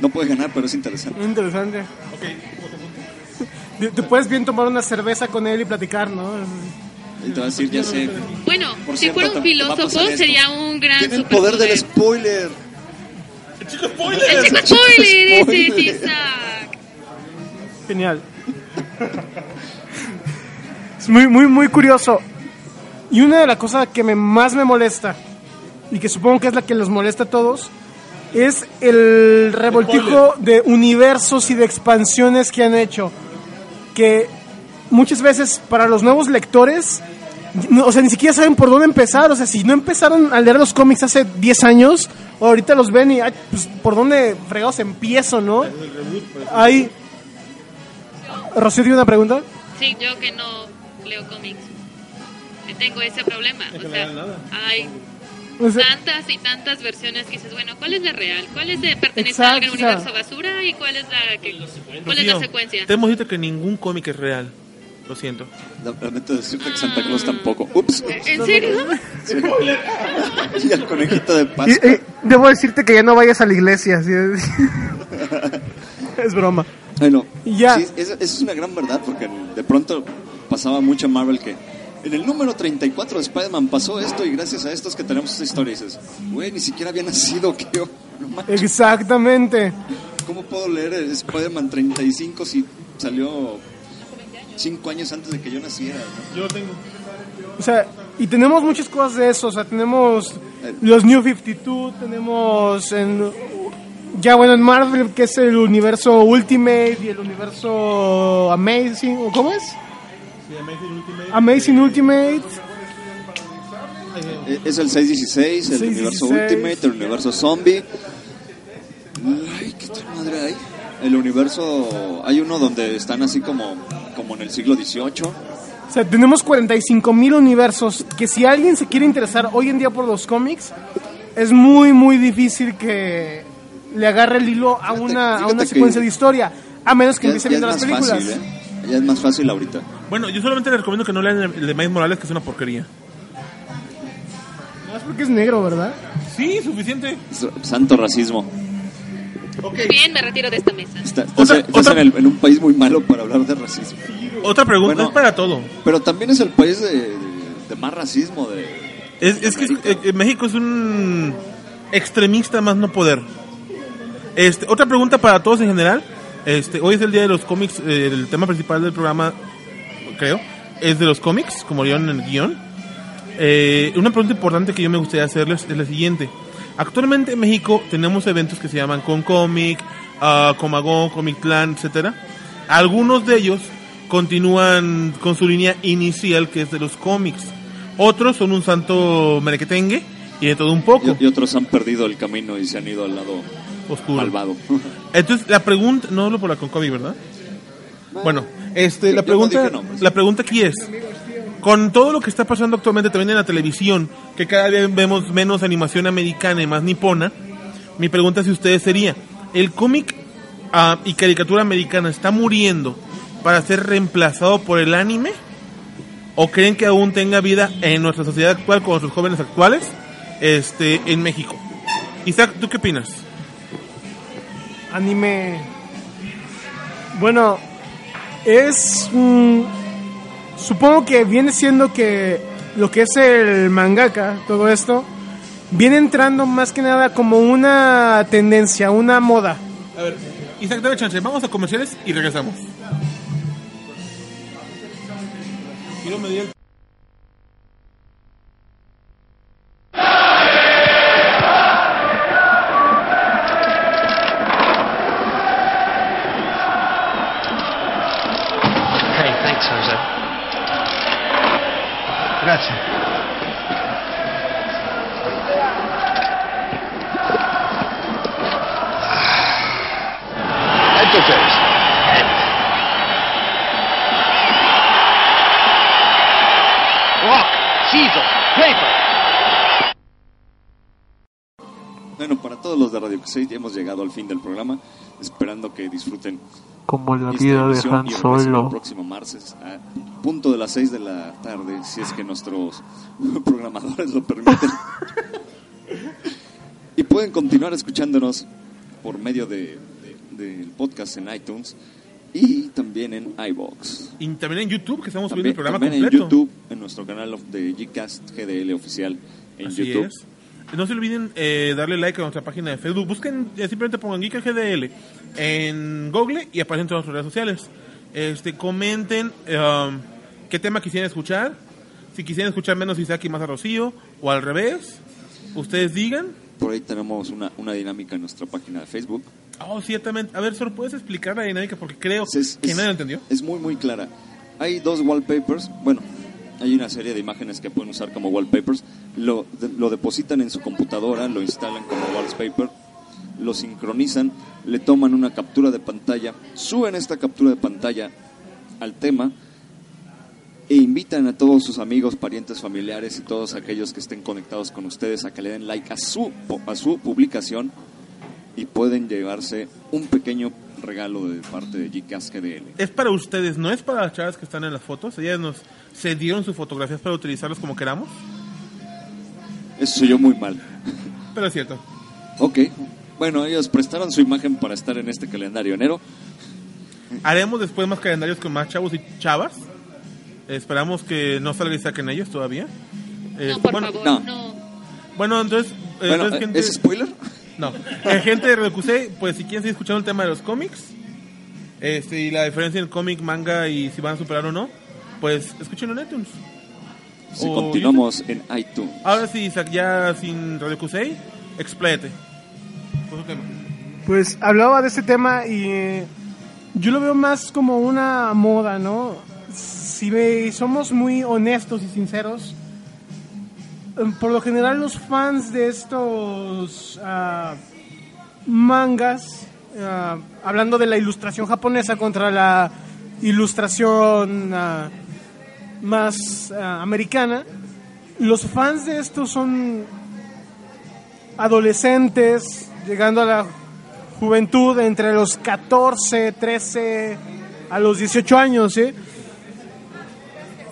No puede ganar, pero es interesante. interesante. Ok. Te- <laughs> Te puedes bien tomar una cerveza con él y platicar, ¿no? Y te va a decir, ya sé. Bueno, Por si cierto, fuera un filósofo, sería un gran Tiene el poder del spoiler. ¡El chico spoiler! El chico spoiler, es Isaac. Genial. Es muy, muy, muy curioso. Y una de las cosas que me, más me molesta, y que supongo que es la que los molesta a todos, es el revoltijo de universos y de expansiones que han hecho. Que muchas veces para los nuevos lectores, no- o sea, ni siquiera saben por dónde empezar. O sea, si no empezaron a leer los cómics hace 10 años, ahorita los ven y, ay, pues, ¿por dónde fregados empiezo, no? Hay... Rocío, ¿tiene una pregunta? Sí, yo que no leo cómics. eh, Tengo ese problema. O sea, hay O sea- tantas y tantas versiones que dices, bueno, ¿cuál es la real? ¿Cuál es de pertenece Exacto, a algún o sea- universo basura? ¿Y cuál es la que, cuál es la secuencia? Te hemos dicho que ningún cómic es real. Lo siento. Lamento decirte que Santa Claus tampoco. Ups. ¿En serio? Sí. Y el conejito de Pascua. y debo decirte que ya no vayas a la iglesia. ¿sí? <laughs> es broma. Bueno, Y ya. sí, eso es una gran verdad porque de pronto pasaba mucho en Marvel que en el número 34 de Spider-Man pasó esto y gracias a esto es que tenemos esta historia. Y dices, güey, ni siquiera había nacido, <laughs> que yo. No Exactamente. ¿Cómo puedo leer Spider-Man 35 si salió 5 años antes de que yo naciera? ¿no? Yo tengo. O sea, y tenemos muchas cosas de eso. O sea, tenemos los New 52, tenemos en, ya bueno en Marvel que es el universo Ultimate y el universo Amazing, ¿o ¿cómo es? Amazing Ultimate. Eh, Es el 616, el 616. universo Ultimate, el universo Zombie. Ay, qué otra madre hay. El universo. Hay uno donde están así como, como en el siglo XVIII. O sea, tenemos 45 mil universos que si alguien se quiere interesar hoy en día por los cómics, es muy, muy difícil que le agarre el hilo a una, a fíjate una que- secuencia de historia, a menos que Ya, empiece viendo las películas. fácil, ¿eh? Ya es más fácil ahorita. Bueno, yo solamente les recomiendo que no lean el de Miles Morales, que es una porquería. No es porque es negro, ¿verdad? Sí, suficiente. S- Santo racismo. Bien, me retiro de esta mesa. Está- estás estás en, el- en un país muy malo para hablar de racismo. Otra pregunta, Bueno, es para todo. Pero también es el país de, de- de más racismo. De, Es, es que eh, eh, México es un extremista más no poder. Este, otra pregunta para todos en general. Este, hoy es el día de los cómics. eh, el tema principal del programa, creo, es de los cómics, como vieron en el guion. Eh, una pregunta importante que yo me gustaría hacerles es la siguiente. Actualmente en México tenemos eventos que se llaman Con Comic, uh, Comagón, Comic Clan, etcétera. Algunos de ellos continúan con su línea inicial que es de los cómics. Otros son un santo merequetengue y de todo un poco. y, y otros han perdido el camino y se han ido al lado Oscuro. malvado. Entonces, la pregunta, no hablo por la Concomic, ¿verdad? Bueno, este, la pregunta, la pregunta aquí es, con todo lo que está pasando actualmente también en la televisión, que cada vez vemos menos animación americana y más nipona, mi pregunta si ustedes sería, ¿el cómic ah, y caricatura americana está muriendo para ser reemplazado por el anime? ¿O creen que aún tenga vida en nuestra sociedad actual con nuestros jóvenes actuales este, en México? Isaac, ¿tú qué opinas? Anime. Bueno, es. mm, supongo que viene siendo que lo que es el mangaka, todo esto, viene entrando más que nada como una tendencia, una moda. A ver, Isaac, dame chance. Vamos a comerciales y regresamos. Bueno, para todos los de Radio X6 ya hemos llegado al fin del programa, esperando que disfruten Como la vida de Han y regresen el Solo. próximo martes a punto de las 6 de la tarde, si es que nuestros <laughs> programadores lo permiten. y pueden continuar escuchándonos por medio de, de- del podcast en iTunes y también en iBox. Y también en YouTube, que estamos subiendo También, el programa también en completo. YouTube, en nuestro canal de Gcast GDL oficial en Así YouTube. es. No se olviden eh, darle like a nuestra página de Facebook. Busquen, eh, simplemente pongan Geek GDL. en Google y aparecen en todas sus redes sociales. Este, comenten um, qué tema quisieran escuchar. Si quisieran escuchar menos Isaac y más a Rocío, o al revés, ustedes digan. Por ahí tenemos una, una dinámica en nuestra página de Facebook. Oh, ciertamente. A ver, solo puedes explicar la dinámica porque creo Es- que es- nadie lo entendió. Es muy, muy clara. Hay dos wallpapers. Bueno, hay una serie de imágenes que pueden usar como wallpapers. Lo, de- lo depositan en su computadora, lo instalan como wallpaper, lo sincronizan, le toman una captura de pantalla, suben esta captura de pantalla al tema e invitan a todos sus amigos, parientes, familiares y todos aquellos que estén conectados con ustedes a que le den like a su, a su publicación y pueden llevarse un pequeño regalo de parte de GCAS GDL. Es para ustedes, no es para las chavas que están en las fotos. Ellas nos cedieron sus fotografías para utilizarlas como queramos. Eso soy yo muy mal. Pero es cierto. Ok. Bueno, ellos prestaron su imagen para estar en este calendario enero. Haremos después más calendarios con más chavos y chavas. Esperamos que no salga Isaac en ellos todavía. Eh, No, por bueno, favor, no. no. Bueno, entonces. eh, Bueno, entonces, eh, gente- ¿es spoiler? No. Eh, gente de RQC, pues si quieren seguir escuchando el tema de los cómics este, y la diferencia en cómic, manga y si van a superar o no, pues escúchenlo en iTunes. Si O continuamos en iTunes. Ahora sí, Isaac, ya sin Radio Cusey, tema. Pues hablaba de este tema y eh, yo lo veo más como una moda, ¿no? Si ve- somos muy honestos y sinceros, por lo general los fans de estos ah, mangas, ah, hablando de la ilustración japonesa contra la ilustración ah, más americana, los fans de estos son adolescentes llegando a la juventud entre los 14, 13 a los 18 años, ¿sí?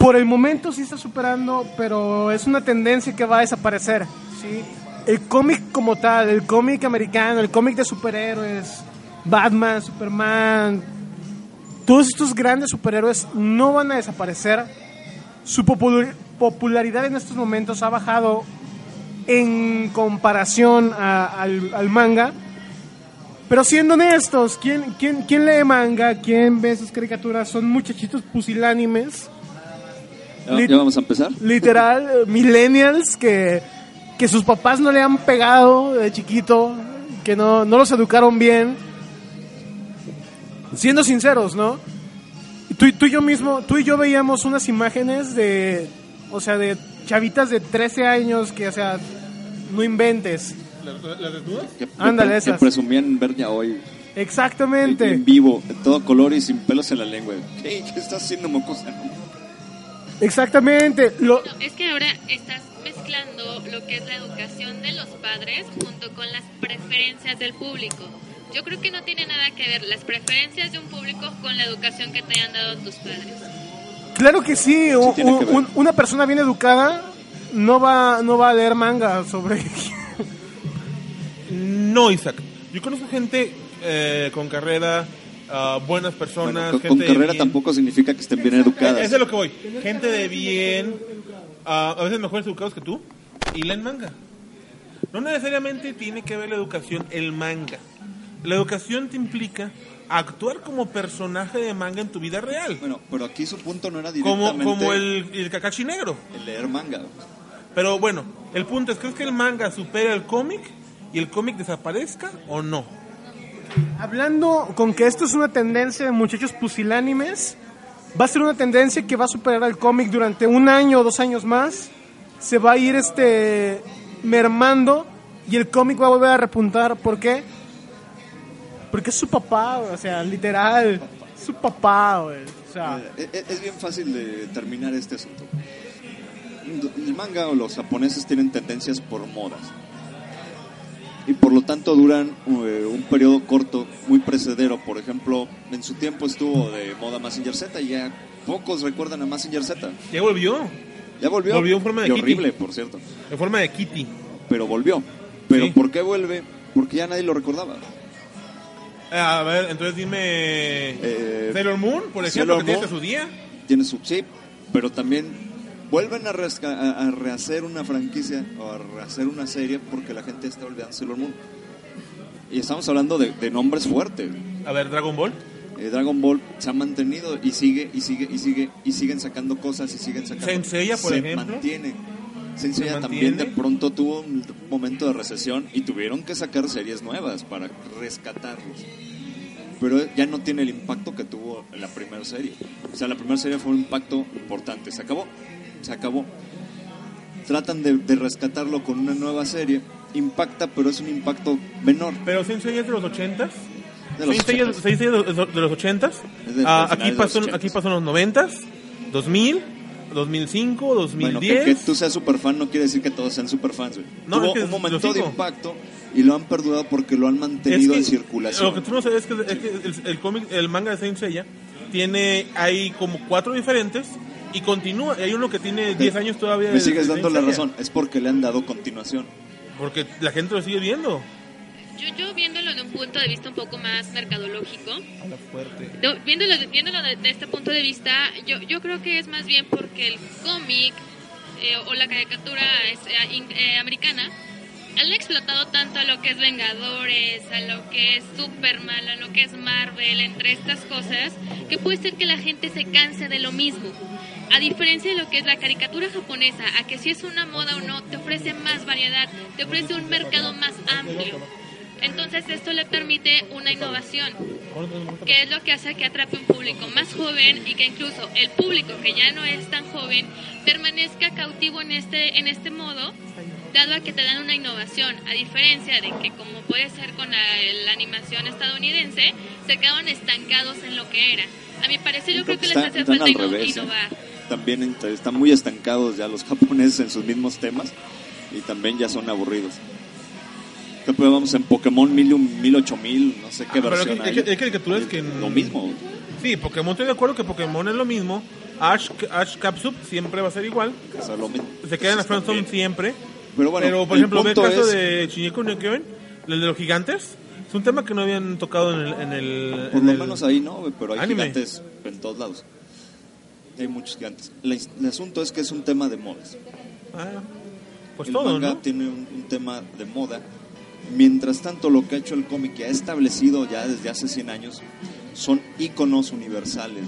Por el momento sí está superando, pero es una tendencia que va a desaparecer, ¿sí? El cómic como tal, el cómic americano, el cómic de superhéroes, Batman, Superman, todos estos grandes superhéroes no van a desaparecer. Su popul- popularidad en estos momentos ha bajado en comparación a- al, al manga. Pero siendo honestos, ¿quién, quién, quién lee manga? ¿Quién ve esas caricaturas? Son muchachitos pusilánimes, ¿Ya, ya vamos a empezar? literal, eh, millennials que, que sus papás no le han pegado de chiquito, que no, no los educaron bien. Siendo sinceros, ¿no? Tú, y- tú y yo mismo, tú y yo veíamos unas imágenes de, o sea, de chavitas de 13 años que, o sea, no inventes. ¿Las desnudas? Que, Ándale, que esas. presumían ver ya hoy Exactamente. en vivo, de todo color y sin pelos en la lengua. ¿Qué, qué estás haciendo, mocosa? Exactamente. Lo, No, es que ahora estás mezclando lo que es la educación de los padres junto con las preferencias del público. Yo creo que no tiene nada que ver las preferencias de un público con la educación que te hayan dado tus padres. Claro que sí, que un- una persona bien educada no va, no va a leer manga sobre... <laughs> No, Isaac. Yo conozco gente eh, con carrera, ah, buenas personas, Con, gente con carrera tampoco significa que estén bien educadas. Es de lo que voy. Gente de bien, ah, a veces mejores educados que tú, y leen manga. No necesariamente tiene que ver la educación el manga. La educación te implica actuar como personaje de manga en tu vida real. Bueno, pero aquí su punto no era Como, directamente como el, el Kakashi negro. el leer manga. Pero bueno, el punto es, ¿crees que el manga supera el cómic y el cómic desaparezca o no? Hablando con que esto es una tendencia de muchachos pusilánimes, va a ser una tendencia que va a superar al cómic durante un año o dos años más. Se va a ir este mermando y el cómic va a volver a repuntar. ¿Por qué? Porque es su papá, o sea, literal. Su papá. O sea, Eh, Es, es bien fácil de terminar este asunto. El manga o los japoneses tienen tendencias por modas. Y por lo tanto duran eh, un periodo corto, muy precedero. Por ejemplo, en su tiempo estuvo de moda Massinger Z y ya pocos recuerdan a Massinger Z. Ya volvió. Ya volvió. Volvió en forma de y Kitty. horrible, por cierto. En forma de Kitty. Pero volvió. Pero Sí. ¿por qué vuelve? Porque ya nadie lo recordaba. Eh, A ver, entonces dime. Eh, Sailor Moon, por ejemplo, Sailor que tiene su día. tiene su chip, pero también vuelven a, resca- a- rehacer una franquicia o a rehacer una serie porque la gente está olvidando Sailor Moon. Y estamos hablando de, de nombres fuertes. A ver, Dragon Ball. Eh, Dragon Ball se ha mantenido y sigue y sigue y sigue y siguen sacando cosas y siguen sacando. Saint Seiya, por se ejemplo. mantiene. Se Seiya también de mantiene. pronto tuvo un momento de recesión y tuvieron que sacar series nuevas para rescatarlos. Pero ya no tiene el impacto que tuvo la primera serie. O sea, la primera serie fue un impacto importante. Se acabó. Se acabó. Tratan de, de rescatarlo con una nueva serie. Impacta, pero es un impacto menor. Pero Saint Seiya es de los 80s. De los Saint Seiya 80s. Saint Seiya de los- de los 80s. Es de- Ah, aquí, los pasó, 80s. aquí pasó en los 90s, 2000, 2005, 2010. Bueno, que, que tú seas super fan no quiere decir que todos sean super fans. güey. No, Tuvo es que un momento de impacto y lo han perdurado porque lo han Es mantenido que en circulación. Lo que tú no sabes es que, es que el, el cómic, el manga de Saint Seiya tiene hay como cuatro diferentes y continúa. Y hay uno que tiene 10 años todavía. Me sigues dando la razón. Es porque le han dado continuación. Porque la gente lo sigue viendo. Yo, yo viéndolo de un punto de vista un poco más mercadológico, Habla fuerte. No, viéndolo, viéndolo de, de este punto de vista, yo, yo creo que es más bien porque el cómic eh, o la caricatura es, eh, in- eh, americana han explotado tanto a lo que es Vengadores, a lo que es Superman, a lo que es Marvel, entre estas cosas, que puede ser que la gente se canse de lo mismo. A diferencia de lo que es la caricatura japonesa, a que si es una moda o no, te ofrece más variedad, te ofrece un mercado más amplio. Entonces esto le permite una innovación, que es lo que hace que atrape un público más joven y que incluso el público que ya no es tan joven permanezca cautivo en este, en este modo, dado a que te dan una innovación, a diferencia de que como puede ser con la, la animación estadounidense, se quedaban estancados en lo que era. A mi parecer yo creo que les hace falta ¿eh? innovar. También están muy estancados ya los <laughs> japoneses en sus mismos temas y también ya son aburridos. ¿Qué pues vamos en Pokémon 1000, 1000, 8000, no sé qué Ah, pero versión hay, hay. hay- hay caricaturas que... Lo mismo. Sí, Pokémon estoy de acuerdo que Pokémon es lo mismo. Ash, Ash Capsup siempre va a ser igual. O sea, lo mismo. Se queda en la friendzone siempre. Pero bueno, por el ejemplo, ve el caso es- de Shigeru no el de los gigantes. Es un tema que no habían tocado en el... En el Por en lo el menos ahí no, pero hay anime. gigantes en todos lados. Hay muchos gigantes. La- el asunto es que es un tema de modas. Ah, pues el todo, manga ¿no? tiene un, un tema de moda. Mientras tanto, lo que ha hecho el cómic, que ha establecido ya desde hace 100 años, son íconos universales.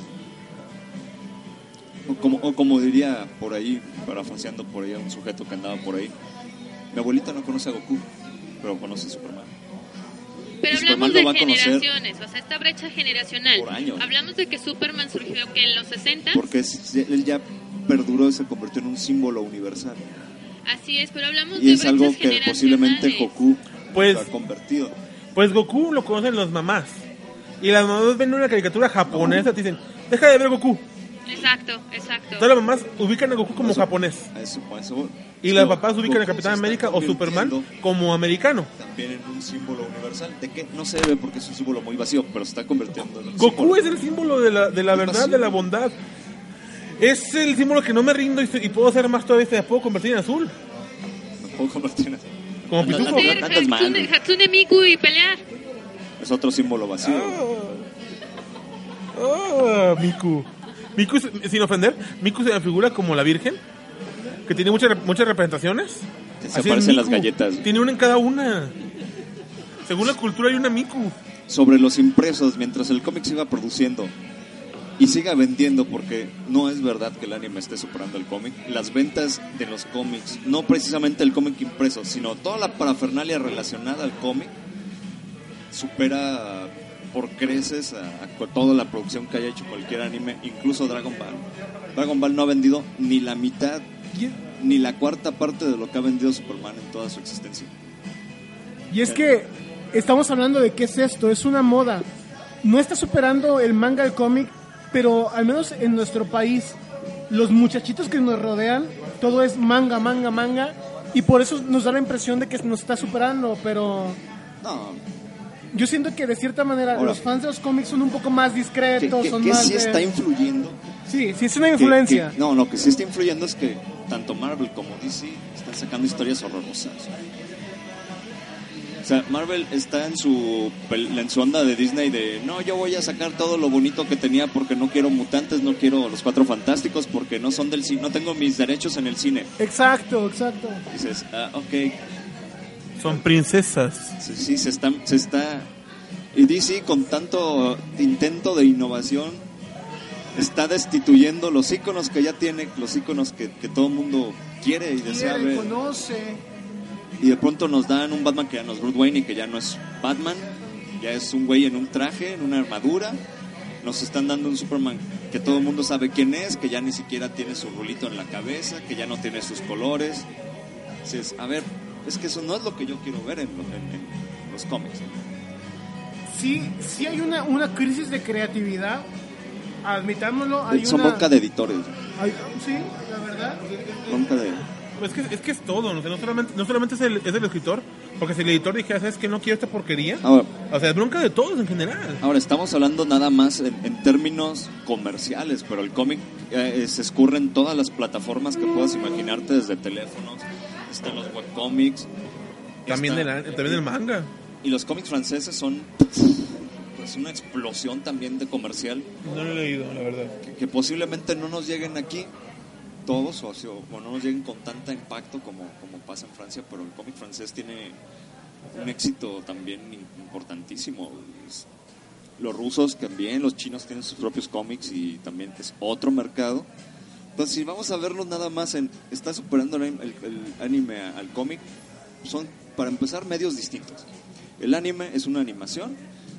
O como, o como diría por ahí, parafraseando por ahí a un sujeto que andaba por ahí, mi abuelita no conoce a Goku, pero conoce a Superman. Pero Superman hablamos lo de va a conocer generaciones, o sea, esta brecha generacional. por años. Hablamos de que Superman surgió que en los 60, Porque es- él ya perduró y se convirtió en un símbolo universal. así es, pero hablamos Y de es algo que posiblemente. Goku Pues- ha convertido. Pues Goku lo conocen las mamás. Y las mamás ven una caricatura japonesa y te dicen, deja de ver Goku. Exacto, exacto. Todas las mamás ubican a Goku como japonés. Y las papás ubican a Capitán América o Superman como americano. También en un símbolo universal. ¿De qué? No se ve porque es un símbolo muy vacío, pero se está convirtiendo en un Goku símbolo. es el símbolo de la, de la verdad, de la bondad. Es el símbolo que no me rindo y, y puedo hacer más todavía. Puedo convertir en azul. Me puedo convertir en Como Andas- pitufo. mal. Hatsune, Hatsune Miku y pelear. Es otro símbolo vacío. Ah, Miku. Miku, sin ofender, Miku se me figura como la Virgen, que tiene muchas, muchas representaciones. Se Así aparecen las galletas. Tiene una en cada una. Según la cultura hay una Miku. Sobre los impresos, mientras el cómic siga produciendo y siga vendiendo, porque no es verdad que el anime esté superando el cómic, las ventas de los cómics, no precisamente el cómic impreso, sino toda la parafernalia relacionada al cómic, supera por creces a, toda la producción que haya hecho cualquier anime, incluso Dragon Ball. Dragon Ball no ha vendido ni la mitad, ni la cuarta parte de lo que ha vendido Superman en toda su existencia. Y es que estamos hablando de qué es esto, es una moda. No está superando el manga, el cómic, pero al menos en nuestro país, los muchachitos que nos rodean, todo es manga, manga, manga, y por eso nos da la impresión de que nos está superando, pero No, yo siento que de cierta manera Ahora. los fans de los cómics son un poco más discretos, que- son que más... sí de- está influyendo Sí, sí es una influencia. que- no, lo que sí está influyendo es que tanto Marvel como DC están sacando historias horrorosas. O sea, Marvel está en su, en su onda de Disney de, no, yo voy a sacar todo lo bonito que tenía porque no quiero mutantes, no quiero los cuatro fantásticos porque no son del cine, no tengo mis derechos en el cine. Exacto, exacto. Dices, ah, ok, Son princesas. Sí, sí, se está, se está... Y DC con tanto intento de innovación está destituyendo los iconos que ya tiene, los iconos que, que todo el mundo quiere y desea ver. conoce. Y de pronto nos dan un Batman que ya no es Bruce Wayne y que ya no es Batman, ya es un güey en un traje, en una armadura. Nos están dando un Superman que todo el mundo sabe quién es, que ya ni siquiera tiene su rulito en la cabeza, que ya no tiene sus colores. Dices, a ver, es que eso no es lo que yo quiero ver en, en- en los cómics. Sí, sí hay una, una crisis de creatividad. Admitámoslo, hay Son una... bronca de editores, hay- sí, la verdad. bronca de... Es que, es que es todo, ¿no? O sea, no solamente, no solamente es, el, es el escritor, porque si el editor dijera, ¿sabes que No quiero esta porquería. Ahora, O sea, es bronca de todos en general. Ahora, estamos hablando nada más en, en términos comerciales, pero el cómic eh, se escurre en todas las plataformas que puedas imaginarte, desde teléfonos, están los webcomics. También, está- del, también del manga. Y los cómics franceses son pues una explosión también de comercial No lo he leído, la verdad. que, que posiblemente no nos lleguen aquí todos o, o- no nos lleguen con tanta impacto como, como pasa en Francia, pero el cómic francés tiene un éxito también im- importantísimo. Los rusos también, los chinos tienen sus propios cómics y también es otro mercado. Entonces, si vamos a verlo nada más en... Está superando el, el- el anime al cómic, son, para empezar, medios distintos. El anime es una animación,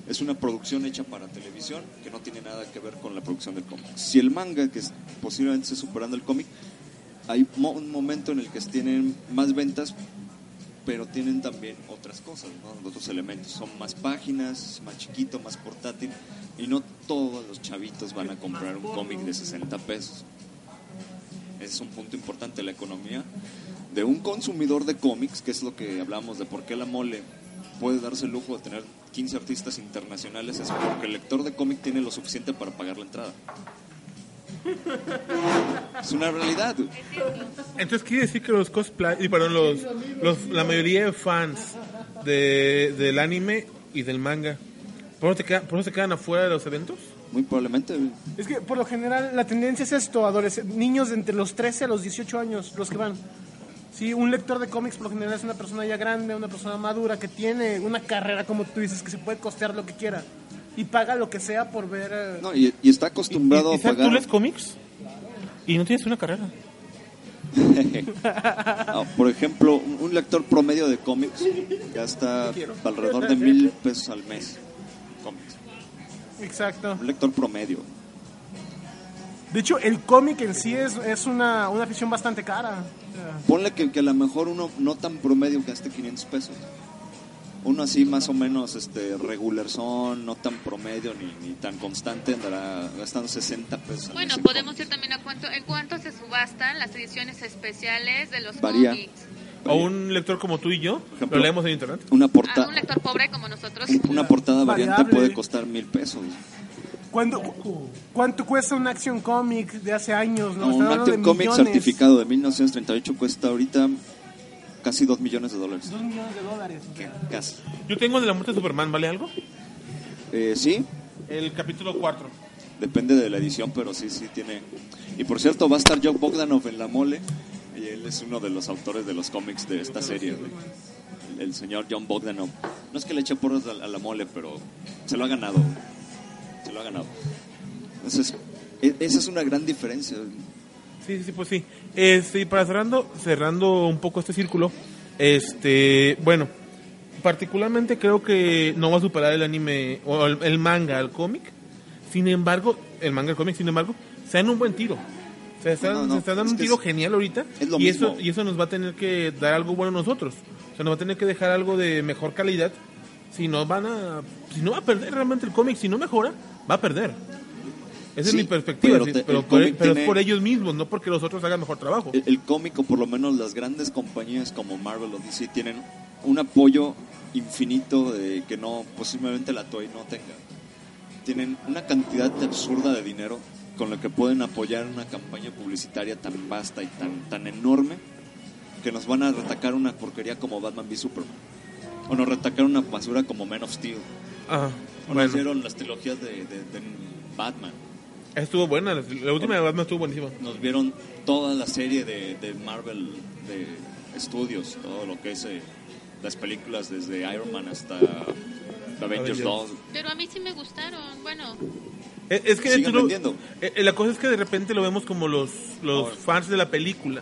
es una producción hecha para televisión que no tiene nada que ver con la producción del cómic. Si el manga, que es, posiblemente esté superando el cómic, hay un momento en el que tienen más ventas, pero tienen también otras cosas, otros elementos. Son más páginas, más chiquito, más portátil, y no todos los chavitos van a comprar un cómic de 60 pesos. Es un punto importante la economía de un consumidor de cómics, que es lo que hablamos de por qué la mole puede darse el lujo de tener 15 artistas internacionales, es porque el lector de cómic tiene lo suficiente para pagar la entrada. Es una realidad. Entonces quiere decir que los cosplay, y perdón, los, los, la mayoría de fans de, del anime y del manga, ¿por eso, te quedan, ¿por eso se quedan afuera de los eventos? Muy probablemente. Es que por lo general la tendencia es esto, adolesc- niños de entre los 13 a los 18 años, los que van. Sí, un lector de cómics por lo general es una persona ya grande, una persona madura, que tiene una carrera, como tú dices, que se puede costear lo que quiera. Y paga lo que sea por ver... eh, No, y, y está acostumbrado ¿Y, a y sabes, pagar. tú lees cómics? Y no tienes una carrera. <laughs> Ah, por ejemplo, un un lector promedio de cómics gasta alrededor de mil pesos al mes. Exacto. Un lector promedio. De hecho, el cómic en sí es, es una, una afición bastante cara. Ponle que, que a lo mejor uno no tan promedio gaste 500 pesos. Uno así más o menos este regular son, no tan promedio ni, ni tan constante, andará gastando 60 pesos. Bueno, podemos ir también a cuánto, en cuánto se subastan las ediciones especiales de los Varía. cómics. O un lector como tú y yo, ejemplo, lo leemos en internet. Una, A porta- un lector pobre como nosotros. una portada variante Variable. puede costar mil pesos. ¿cuánto, ¿Cuánto cuesta un Action Comic de hace años? ¿no? No, un Action Comic certificado de 1938 cuesta ahorita casi 2 millones de dólares. Dos millones de dólares. o sea. Casi. Yo tengo el de la muerte de Superman, ¿vale algo? Eh, sí, El capítulo 4. depende de la edición, pero sí, sí tiene. Y por cierto, va a estar Joe Bogdanov en la mole. Y él es uno de los autores de los cómics de esta serie. güey. El, señor John Bogdanov. No es que le eche porras a, a la mole, pero se lo ha ganado. Se lo ha ganado. Entonces, e- esa es una gran diferencia. Sí, sí, pues sí. Este, y para cerrando, cerrando un poco este círculo, este, bueno, particularmente creo que no va a superar el anime o el, manga al cómic. Sin embargo, el manga al cómic, sin embargo, se dan un buen tiro. Se están, No, no, se están dando es un tiro es- genial ahorita es lo y mismo. eso y eso nos va a tener que dar algo bueno a nosotros. O sea, nos va a tener que dejar algo de mejor calidad. Si no van a si no va a perder realmente el cómic, si no mejora, va a perder. Esa Sí, es mi perspectiva, pero te- por, pero es por ellos mismos, no porque los otros hagan mejor trabajo. El, el cómic, o por lo menos las grandes compañías como Marvel o DC, tienen un apoyo infinito de que no posiblemente la Toei no tenga. Tienen una cantidad absurda de dinero con lo que pueden apoyar una campaña publicitaria tan vasta y tan, tan enorme que nos van a retacar una porquería como Batman v Superman. O nos retacar una basura como Man of Steel. Ajá, O bueno. nos dieron las trilogías de, de- de Batman. Estuvo buena, la, la última de Batman estuvo buenísima. Nos vieron toda la serie de, de Marvel de estudios, todo lo que es eh, las películas desde Iron Man hasta Avengers Avengers. 2. Pero a mí sí me gustaron. Bueno, Es que Sigan lo- eh, eh, la cosa es que de repente lo vemos como los, los fans de la película,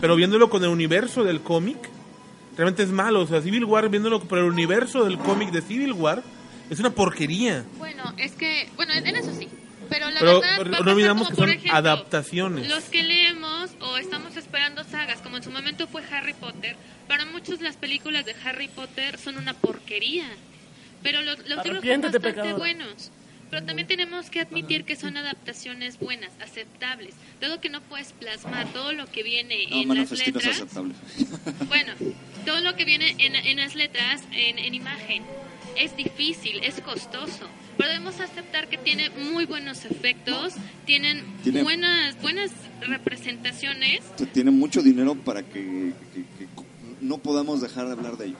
pero viéndolo con el universo del cómic, realmente es malo. O sea, Civil War, viéndolo por el universo del cómic de Civil War, es una porquería. bueno, es que, bueno, en eso sí. Pero la Pero verdad, no olvidamos que son ejemplo, adaptaciones. Los que leemos o estamos esperando sagas, como en su momento fue Harry Potter, para muchos las películas de Harry Potter son una porquería. Pero los, los libros son bastante pecadora. buenos. Pero también tenemos que admitir que son adaptaciones buenas, aceptables. Dado que no puedes plasmar todo lo que viene No, en las letras. <laughs> Bueno, todo lo que viene en, en las letras, en, en imagen, es difícil, es costoso. Pero debemos aceptar que tiene muy buenos efectos, tienen Tiene- buenas buenas representaciones. Se tiene mucho dinero para que, que- que no podamos dejar de hablar de ello.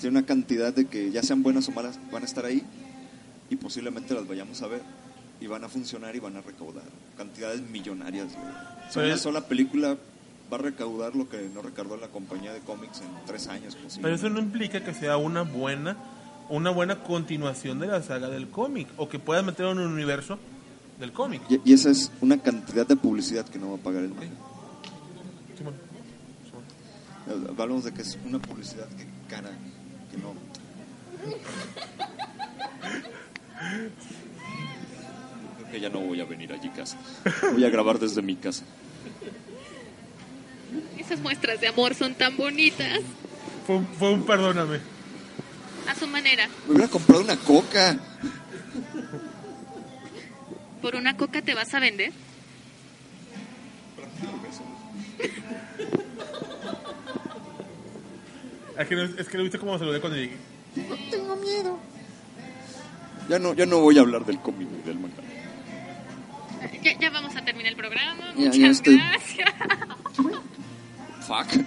Tiene una cantidad de que ya sean buenas o malas, van a estar ahí y posiblemente las vayamos a ver y van a funcionar y van a recaudar cantidades millonarias. güey. Pero- una sola película va a recaudar lo que no recaudó la compañía de cómics en tres años. Pero posiblemente. eso no implica que sea una buena una buena continuación de la saga del cómic o que puedas meterlo en un universo del cómic. Y, y esa es una cantidad de publicidad que no va a pagar el manga. Simón. Hablamos de que es una publicidad que cara, que no. <laughs> Creo que ya no voy a venir allí casa. Voy a grabar desde mi casa. Esas muestras de amor son tan bonitas Fue, un- fue un perdóname. a su manera. Me hubiera comprado una coca. ¿Por una coca te vas a vender? Es que, no- es que lo viste como se lo cuando llegué. Tengo miedo. Ya no, ya no voy a hablar del cómic ni del manga. Ya, ya vamos a terminar el programa. Ya, Muchas ya estoy- gracias. Fuck.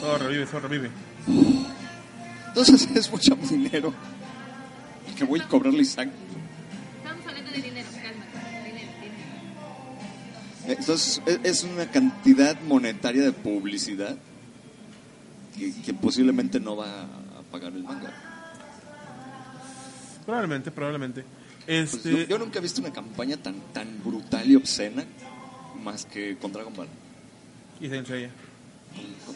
Zorro, revive, zorro, revive. Entonces es mucho dinero. Que voy a cobrarle Isaac. Estamos hablando de dinero, calma. Dinero, dinero. Entonces es- es una cantidad monetaria de publicidad que, que posiblemente no va a pagar el manga. Probablemente, probablemente. Pues Este, yo, yo nunca he visto una campaña tan, tan brutal y obscena más que con Dragon Ball. Y Saint Seiya.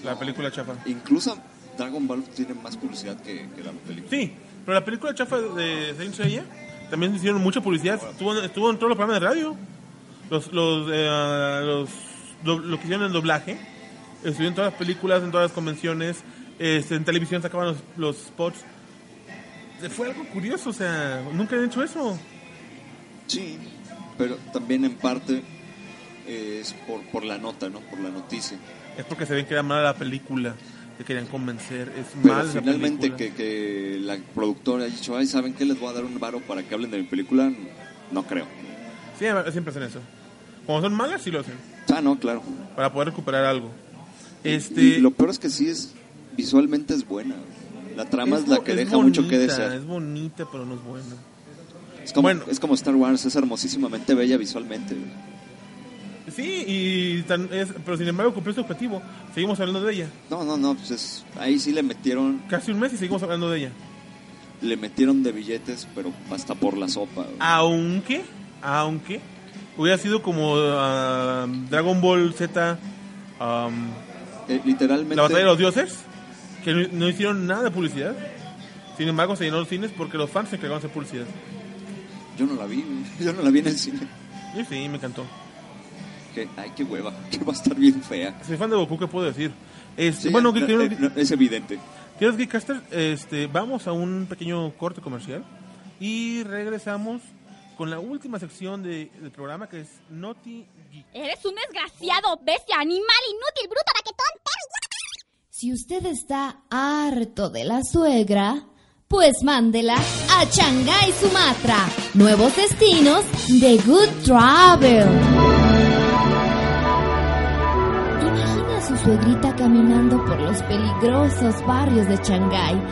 La película chafa. Incluso Dragon Ball tiene más publicidad que, que la película. Sí, pero la película chafa de Saint Seiya también hicieron mucha publicidad. Estuvo, estuvo en todos los programas de radio. Los, los, eh, los, do- lo que hicieron en doblaje. Estuvieron en todas las películas, en todas las convenciones. Este, en televisión sacaban los, los spots. Fue algo curioso, o sea, nunca han hecho eso. Sí, pero también en parte eh, es por, por la nota, ¿no? Por la noticia. Es porque se ven que era mala la película. Te querían convencer. Es Pero finalmente que, que la productora ha dicho, ay, ¿saben qué? Les voy a dar un varo para que hablen de mi película. No creo. Sí, siempre hacen eso. Cuando son malas, sí lo hacen. Ah, no, claro. Para poder recuperar algo. Este, Y lo peor es que sí es, visualmente es buena. La trama es, la que deja mucho que desear. Es bonita, pero no es buena. Es como, es como Star Wars, es hermosísimamente bella visualmente. Sí, y tan- es- pero sin embargo cumplió su objetivo. Seguimos hablando de ella. No, no, no, pues es- ahí sí le metieron, Casi un mes y seguimos hablando de ella. le metieron de billetes, pero hasta por la sopa. Aunque, aunque, hubiera sido como ah, Dragon Ball Z, am, Eh, literalmente. la batalla de los dioses, que no, no hicieron nada de publicidad. Sin embargo, se llenó los cines porque los fans se encargaron de hacer publicidad. Yo no la vi, <laughs> yo no la vi en el cine. Y sí, me encantó. Que, ay, qué hueva, <laughs> que va a estar bien fea. Soy fan de Goku, ¿qué puedo decir? Este, Sí, bueno, que no, quiero- eh, no, es evidente. ¿Quieres que Caster? Este, vamos a un pequeño corte comercial y regresamos con la última sección de- del programa que es Noti. Eres un desgraciado, bestia, animal, inútil, bruto, baquetón, Si usted está harto de la suegra, pues mándela a Shanghái, Sumatra. Nuevos destinos de Good Travel. Imagina a su suegrita caminando por los peligrosos barrios de Shanghái,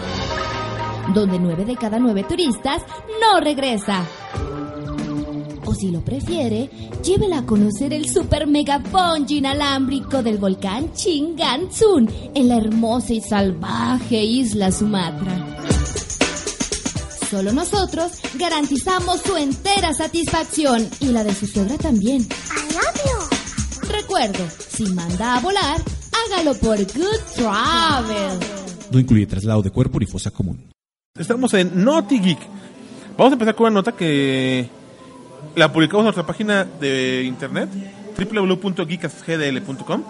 donde nueve de cada nueve turistas no regresa. O si lo prefiere, llévela a conocer el super mega bungee inalámbrico del volcán Chinganzún en la hermosa y salvaje isla Sumatra. Solo nosotros garantizamos su entera satisfacción y la de su suegra también. Recuerdo, si manda a volar, hágalo por Good Travel. No incluye traslado de cuerpo ni fosa común. Estamos en Naughty Geek. Vamos a empezar con una nota que la publicamos en nuestra página de internet www.geekasgdl.com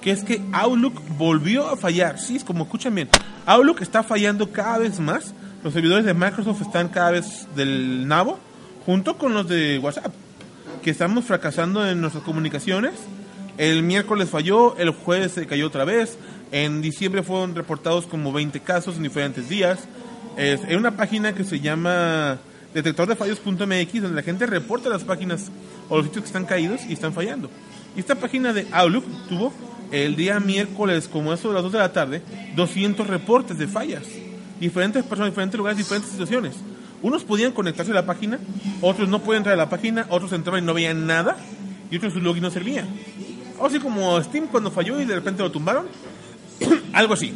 que es que Outlook volvió a fallar. Sí, es como escuchan bien. Outlook está fallando cada vez más. Los servidores de Microsoft están cada vez del nabo, junto con los de WhatsApp, que estamos fracasando en nuestras comunicaciones. El miércoles falló, el jueves se cayó otra vez. En diciembre fueron reportados como 20 casos en diferentes días. Es en una página que se llama detectordefallos.mx donde la gente reporta las páginas o los sitios que están caídos y están fallando. Y esta página de Outlook tuvo el día miércoles, como eso de las 2 de la tarde, 200 reportes de fallas. Diferentes personas, diferentes lugares, diferentes situaciones. Unos podían conectarse a la página, otros no podían entrar a la página, otros entraban y no veían nada, y otros su login no servía. O así como Steam cuando falló y de repente lo tumbaron. <coughs> Algo así.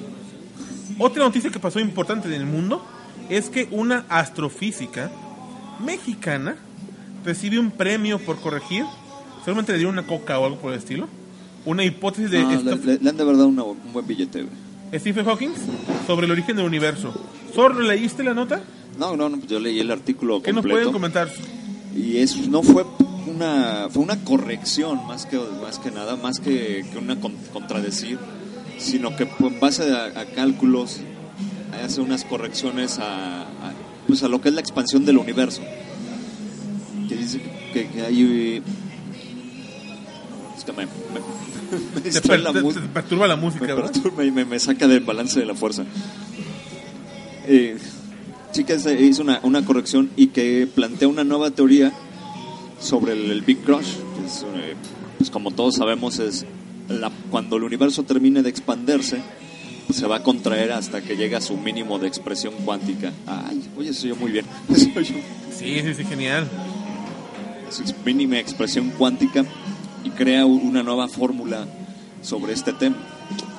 Otra noticia que pasó importante en el mundo es que una astrofísica mexicana recibe un premio por corregir, seguramente le dieron una coca o algo por el estilo, una hipótesis de No, le, le- le han de verdad una- un buen billete. Stephen Hawking sobre el origen del universo. ¿Solo leíste la nota? No, no, no, yo leí el artículo ¿Qué nos completo. pueden comentar? Y es, no fue una, fue una corrección más que, más que nada, más que, que una con- contradecir, sino que pues, en base a, a cálculos hace unas correcciones a, a, pues a lo que es la expansión del universo. Que dice que, que hay... eh, Es que me, me- <laughs> me Te, distrae per- la te- perturba la música, me, perturba y me, saca del balance de la fuerza. Eh, se hizo una, una corrección y que plantea una nueva teoría sobre el, el Big Crush. que es, eh, pues como todos sabemos, es la, cuando el universo termine de expandirse, se va a contraer hasta que llegue a su mínimo de expresión cuántica. Ay, oye, soy yo muy bien. <laughs> Soy yo. Sí, sí, sí, genial. Su mínima expresión cuántica y crea una nueva fórmula sobre este tema.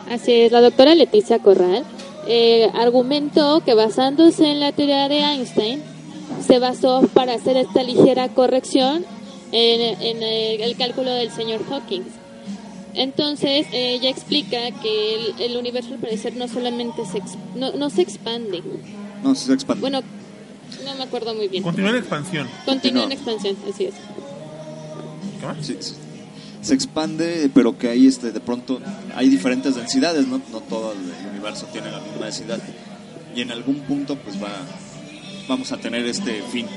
Así es, la doctora Leticia Corral eh, argumentó que basándose en la teoría de Einstein, se basó para hacer esta ligera corrección en, en el, el cálculo del señor Hawking. Entonces, ella explica que el, el universo al parecer no solamente se, no, no se expande. No, se expande. Bueno, no me acuerdo muy bien. Continúa en expansión. Continúa en expansión, así es. Sí, sí. se expande, pero que ahí este, de pronto hay diferentes densidades, ¿no? No todo el universo tiene la misma densidad. Y en algún punto, pues va, vamos a tener este fin.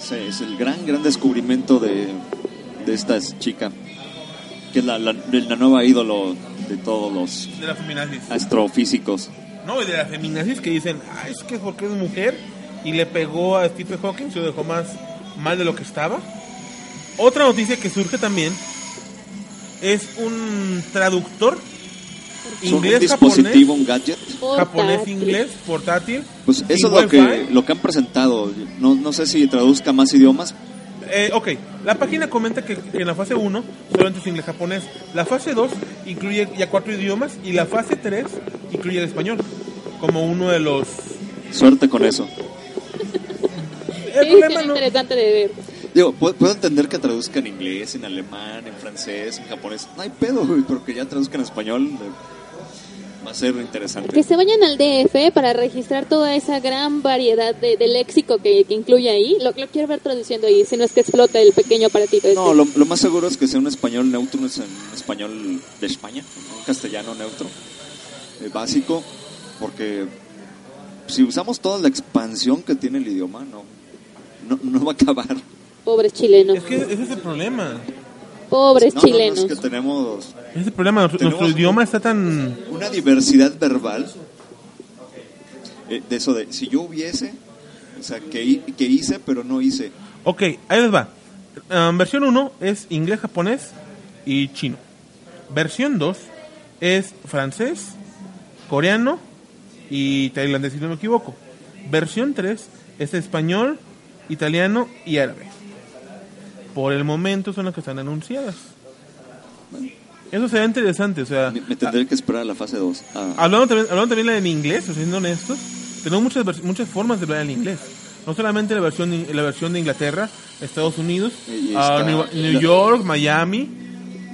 Sí, es el gran, gran descubrimiento de, de esta chica, que es la, la, la nueva ídolo de todos los De la feminazis. astrofísicos. No, y de la feminazis que dicen, ah, es que porque es mujer y le pegó a Stephen Hawking, se lo dejó más mal de lo que estaba. Otra noticia que surge también es un traductor Son un inglés dispositivo, un japonés, gadget. japonés inglés portátil. Pues eso es lo que, lo que han presentado. No, no sé si traduzca más idiomas. Eh, ok, la página comenta que, que en la fase 1 solamente es inglés-japonés. La fase 2 incluye ya cuatro idiomas y la fase 3 incluye el español como uno de los... Suerte con eso. El Sí, problema sería no... interesante de ver. Digo, puedo, puedo entender que traduzca en inglés, en alemán, en francés, en japonés. No hay pedo, güey, pero que ya traduzca en español eh, va a ser interesante. Que se vayan al DF para registrar toda esa gran variedad de, de léxico que, que incluye ahí. Lo, lo quiero ver traduciendo ahí, si no es que explota el pequeño aparatito. este. No, lo, lo más seguro es que sea un español neutro, no es un español de España, un castellano neutro, eh, básico, porque si usamos toda la expansión que tiene el idioma, no, no, no va a acabar. Pobres chilenos. Es que ese es el problema. Pobres No, no, no, chilenos. es que tenemos Ese es el problema. Nuestro, Tenemos nuestro idioma está tan... una diversidad verbal eh, de eso de si yo hubiese, o sea, que, que hice pero no hice. Ok, ahí les va. Um, versión 1 es inglés, japonés y chino. Versión 2 es francés, coreano y tailandés, si no me equivoco. Versión 3 es español, italiano y árabe. Por el momento son las que están anunciadas. Eso será interesante, o sea... Me tendré que esperar a la fase 2. Ah, Hablando también, hablando también la en inglés, siendo honestos, tenemos muchas, muchas formas de hablar en inglés. No solamente la versión, la versión de Inglaterra, Estados Unidos, ah, está- New, la- York, Miami.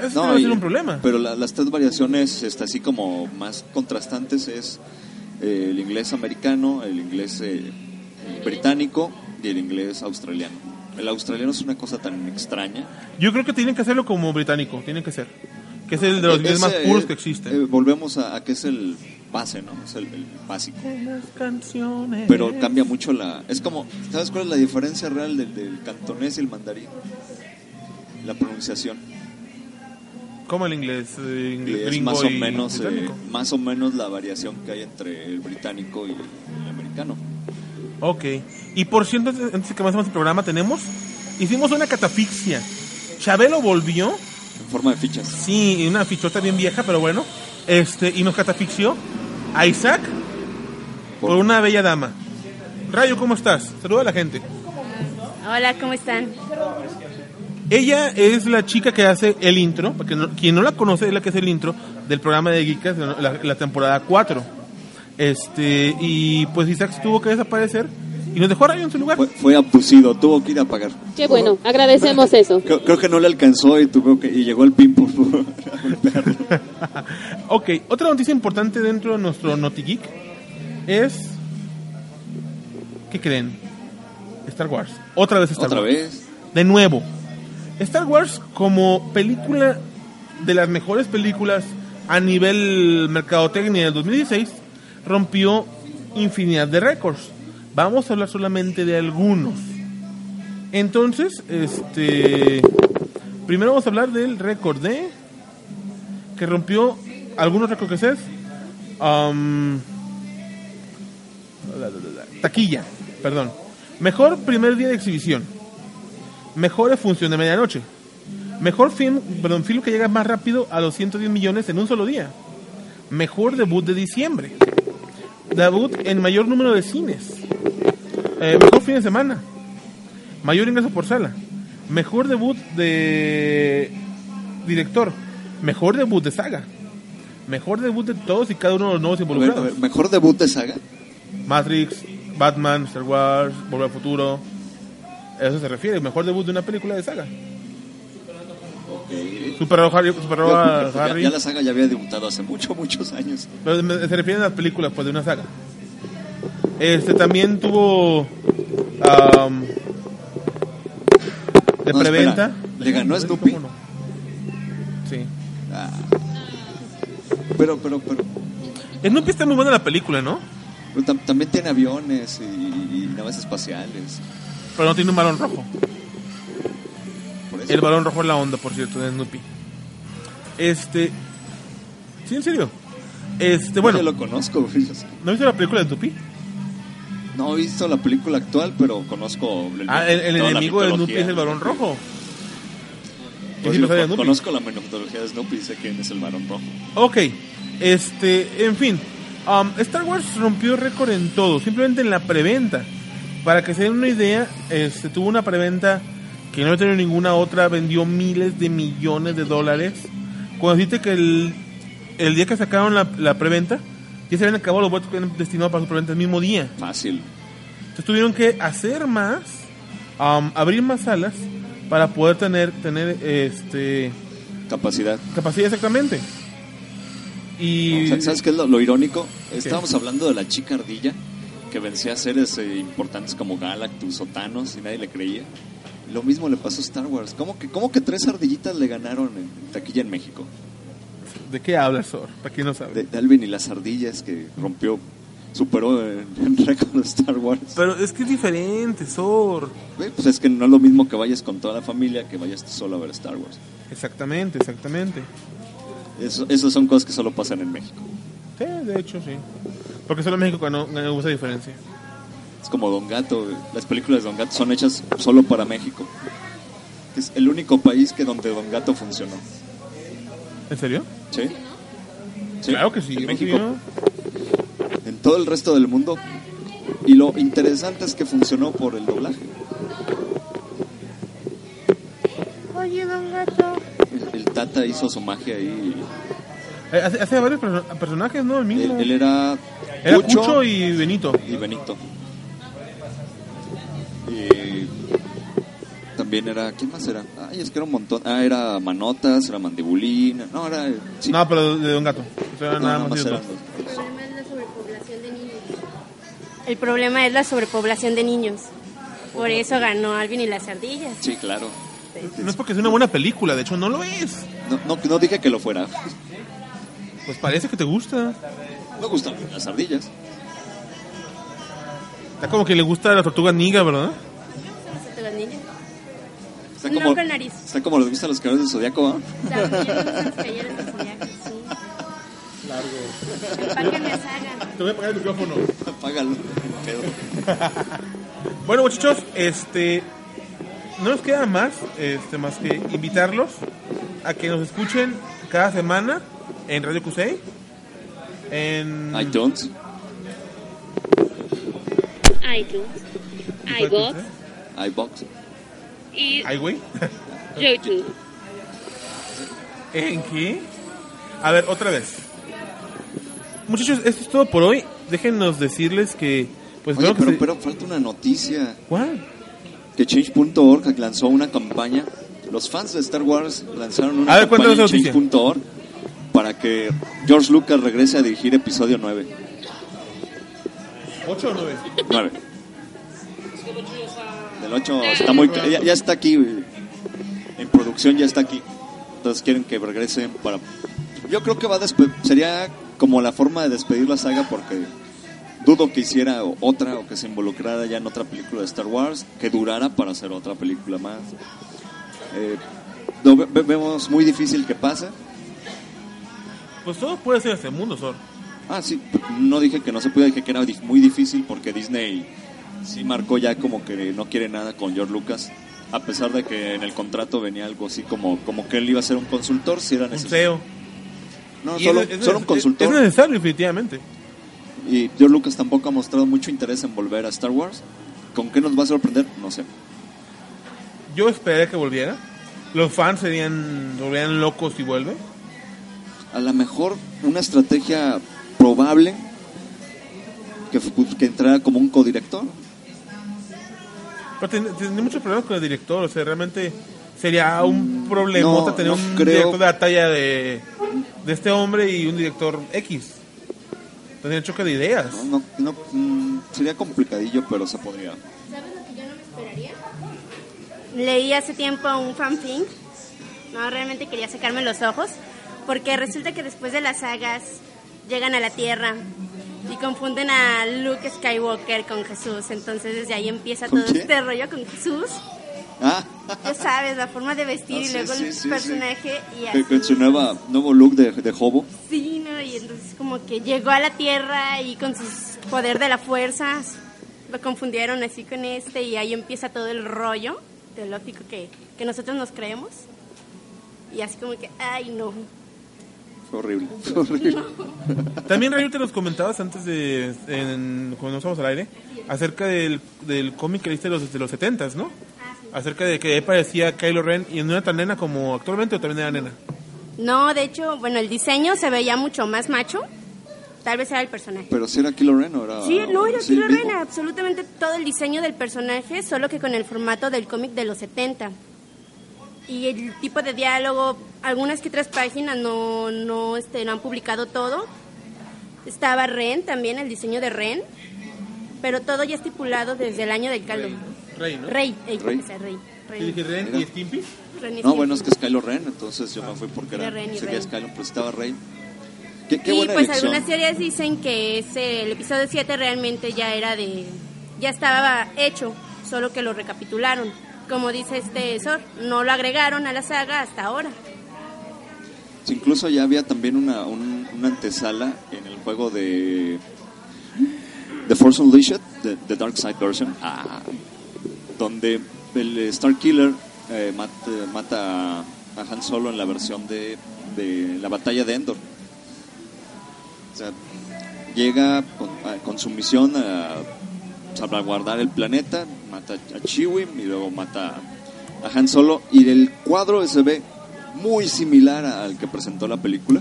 Eso no, va a ser un problema. Pero la- las tres variaciones este, así como más contrastantes es eh, el inglés americano, el inglés eh, británico y el inglés australiano. El australiano es una cosa tan extraña. Yo creo que tienen que hacerlo como británico, tienen que ser. Que es el de los Ese, inglés más puros eh, que existen. eh, volvemos a, a que es el base, ¿no? Es el, el básico. Las canciones. Pero cambia mucho la... Es como, ¿sabes cuál es la diferencia real del, del cantonés y el mandarín? La pronunciación. Como el inglés, eh, inglés es más o y menos eh, más o menos la variación que hay entre el británico y el americano. Ok. Y por cierto, antes de que avancemos el programa, tenemos. Hicimos una catafixia. Chabelo volvió. En forma de fichas. Sí, una fichota bien vieja, pero bueno. Este, y nos catafixió a Isaac por una bella dama. Rayo, ¿cómo estás? Saluda a la gente. Hola, ¿cómo están? Ella es la chica que hace el intro, porque no- quien no la conoce es la que hace el intro del programa de Geekas, la, la temporada 4. Este, y pues Isaac tuvo que desaparecer y nos dejó a Rayo en su lugar. Fue, fue abducido, tuvo que ir a pagar. Qué bueno, agradecemos eso. Creo, creo que no le alcanzó y tuvo que y llegó el golpearlo. <laughs> Ok, otra noticia importante dentro de nuestro NotiGeek es. ¿Qué creen? Star Wars. Otra vez Star Otra Wars. vez. De nuevo. Star Wars, como película de las mejores películas a nivel mercadotecnia del 2016, rompió infinidad de récords. Vamos a hablar solamente de algunos. Entonces, este. Primero vamos a hablar del récord de. Que rompió algunos récords que es. um, la, la, la, la, taquilla, perdón. Mejor primer día de exhibición. Mejor función de medianoche. Mejor film, perdón, film que llega más rápido a los 110 millones en un solo día. Mejor debut de diciembre. Debut en mayor número de cines. Eh, mejor fin de semana. Mayor ingreso por sala. Mejor debut de director. Mejor debut de saga. Mejor debut de todos y cada uno de los nuevos A ver, involucrados. a ver, mejor debut de saga. Matrix, Batman, Star Wars, Volver al Futuro. A eso se refiere, mejor debut de una película de saga. Superó Harry, superó Yo- a ya- Harry. ya, la saga ya había debutado hace muchos, muchos años. Pero me- se refieren a las películas, pues, de una saga. Este también tuvo. am, de No, preventa. espera, ¿Le ganó a Snoopy? Sí. Ah. Pero, pero, pero. Snoopy está muy buena la película, ¿no? pero tam- también tiene aviones y, y naves espaciales. Pero no tiene un balón rojo. El balón rojo es la onda, por cierto, de Snoopy. Este. Sí, en serio. Este, bueno. Yo lo conozco. güey. ¿No viste la película de Snoopy? No he visto la película actual, pero conozco. el- Ah, el, enemigo de Snoopy es el balón rojo. Pues ¿Qué sí, con- conozco la metodología de Snoopy y sé quién es el balón rojo. Ok, este, en fin, um, Star Wars rompió récord en todo, simplemente en la preventa. Para que se den una idea, este, tuvo una preventa que no tenía ninguna otra, vendió miles de millones de dólares. Cuando dijiste que el, el día que sacaron la, la preventa, ya se habían acabado los boletos que eran destinados para su preventa el mismo día. Fácil. Entonces tuvieron que hacer más, um, abrir más salas para poder tener, tener este Capacidad. capacidad exactamente. Y Sa- ¿Sabes qué es lo, lo irónico? Estábamos hablando de la chica ardilla que vencía a seres eh, importantes como Galactus o Thanos y nadie le creía. Lo mismo le pasó a Star Wars. ¿Cómo que, cómo que tres ardillitas le ganaron en, en taquilla en México? ¿De qué hablas, Sor? Para quien no sabe. De, de Alvin y las ardillas que rompió, superó en, <laughs> en récord de Star Wars. Pero es que es diferente, Sor. Pues es que no es lo mismo que vayas con toda la familia que vayas tú solo a ver Star Wars. Exactamente, exactamente. Eso, esas son cosas que solo pasan en México. Sí, de hecho, sí. Porque solo en México no, no hubo esa diferencia. Es como Don Gato. Las películas de Don Gato son hechas solo para México. Es el único país que donde Don Gato funcionó. ¿En serio? Sí. Claro que sí. México. En todo el resto del mundo. Y lo interesante es que funcionó por el doblaje. Oye, Don Gato. El, Tata hizo su magia ahí. Eh, hace, varios personajes, ¿no? El mismo. Él, era, era Cucho y Benito. Y Benito. Y también era, ¿quién más era? Ay, es que era un montón. Ah, era Manotas, era Mandibulín. No, era. sí. No, pero de Don Gato. O sea, No, nada nada más dos. El problema es la sobrepoblación de niños. Por eso ganó Alvin y las ardillas. Sí, claro. No es porque es una buena película, de hecho no lo es. No, no, no dije que lo fuera. Pues parece que te gusta. Me gustan las ardillas. Está como que le gusta la tortuga niga, ¿verdad? Las niñas. Está No, como, nariz. está como les gustan los caballeros del zodiaco, ¿ah? También me gustan los caballeros del <laughs> Zodiaco, sí. Largo. Apágame Saga. Te voy a apagar el micrófono. Apágalo. Pedo. <laughs> Bueno, muchachos, este no nos queda más, este más que invitarlos a que nos escuchen cada semana en Radio Cusey, en iTunes, iTunes, iBox iBox. y. YouTube. ¿En qué? A ver, otra vez. Muchachos, esto es todo por hoy. Déjenos decirles que pues Oye, que pero, se- pero falta una noticia. ¿Cuál? Que Change.org lanzó una campaña. Los fans de Star Wars lanzaron una A ver, campaña en. Change.org para que George Lucas regrese a dirigir episodio 9. ¿8 o 9? 9. Del 8 está muy... Ya, ya está aquí. güey. En producción ya está aquí. Entonces quieren que regrese para... Yo creo que va a despe- sería como la forma de despedir la saga porque dudo que hiciera otra o que se involucrara ya en otra película de Star Wars que durara para hacer otra película más. Eh, vemos muy difícil que pase. Pues todo puede ser este mundo, Sor. Ah, sí, no dije que no se pudiera, dije que era muy difícil porque Disney sí marcó ya como que no quiere nada con George Lucas, a pesar de que en el contrato venía algo así como, como que él iba a ser un consultor si era Un necesario. CEO. No, solo, es- es- solo un consultor. Es necesario, definitivamente. Y George Lucas tampoco ha mostrado mucho interés en volver a Star Wars. ¿Con qué nos va a sorprender? No sé. Yo esperaría que volviera. Los fans serían, volverían locos si vuelve. A lo mejor una estrategia probable que, que entrara como un codirector. Pero ten- tendría muchos problemas con el director. O sea, realmente sería un problemota No, tener no un creo. director de la talla de, de este hombre y un director X. Tendrían choque de ideas. No, no, no, mm, sería complicadillo, pero se podría. ¿Sabes lo que yo no me esperaría? Leí hace tiempo un fanfic. No, realmente quería sacarme los ojos. Porque resulta que después de las sagas llegan a la Tierra y confunden a Luke Skywalker con Jesús. Entonces desde ahí empieza ¿Con todo quién? este rollo con Jesús. Ah, Ya sabes, la forma de vestir Ah, y luego sí, el sí, personaje y así. con su nueva, nuevo look de, de hobo. Sí, ¿no? Y entonces como que llegó a la Tierra y con su poder de la fuerza lo confundieron así con este y ahí empieza todo el rollo teológico que, que nosotros nos creemos. Y así como que, ay no. <laughs> Horrible. También, Rayo, te los comentabas antes de. En, cuando nos estamos al aire. Acerca del, del cómic que leíste de los, de los 70s, ¿no? Acerca de que parecía Kylo Ren y no era tan nena como actualmente o también era nena. No, de hecho, bueno, el diseño se veía mucho más macho. Tal vez era el personaje. Pero si era Kylo Ren o era. Sí, no, era sí, Kylo mismo. Ren, absolutamente todo el diseño del personaje, solo que con el formato del cómic de los 70. Y el tipo de diálogo, algunas que otras páginas no, no, este, no han publicado todo. Estaba Ren también, el diseño de Ren, pero todo ya estipulado desde el año del caldo. Rey, ¿no? Rey, ey, Rey. o sea, Rey. Rey. Y dije Ren y Stimpy. Ren y No, Stimpy. bueno, es que es Kylo Ren, entonces yo me fui porque Era Ren sería Rey. Kylo, pero estaba Rey. Qué, qué y buena pues elección. algunas teorías dicen que ese, el episodio 7 realmente ya era de ya estaba hecho, solo que lo recapitularon. Como dice este Sor, no lo agregaron a la saga hasta ahora. Sí, Incluso ya había también una, un- una antesala en el juego de The Force Unleashed, de Dark Side version, ah, donde el Star Killer eh, mat- mata a, a Han Solo en la versión de, de la batalla de Endor. O sea, llega con, a- con su misión a salvaguardar el planeta, mata a Chewie y luego mata a Han Solo y el cuadro se ve muy similar al que presentó la película.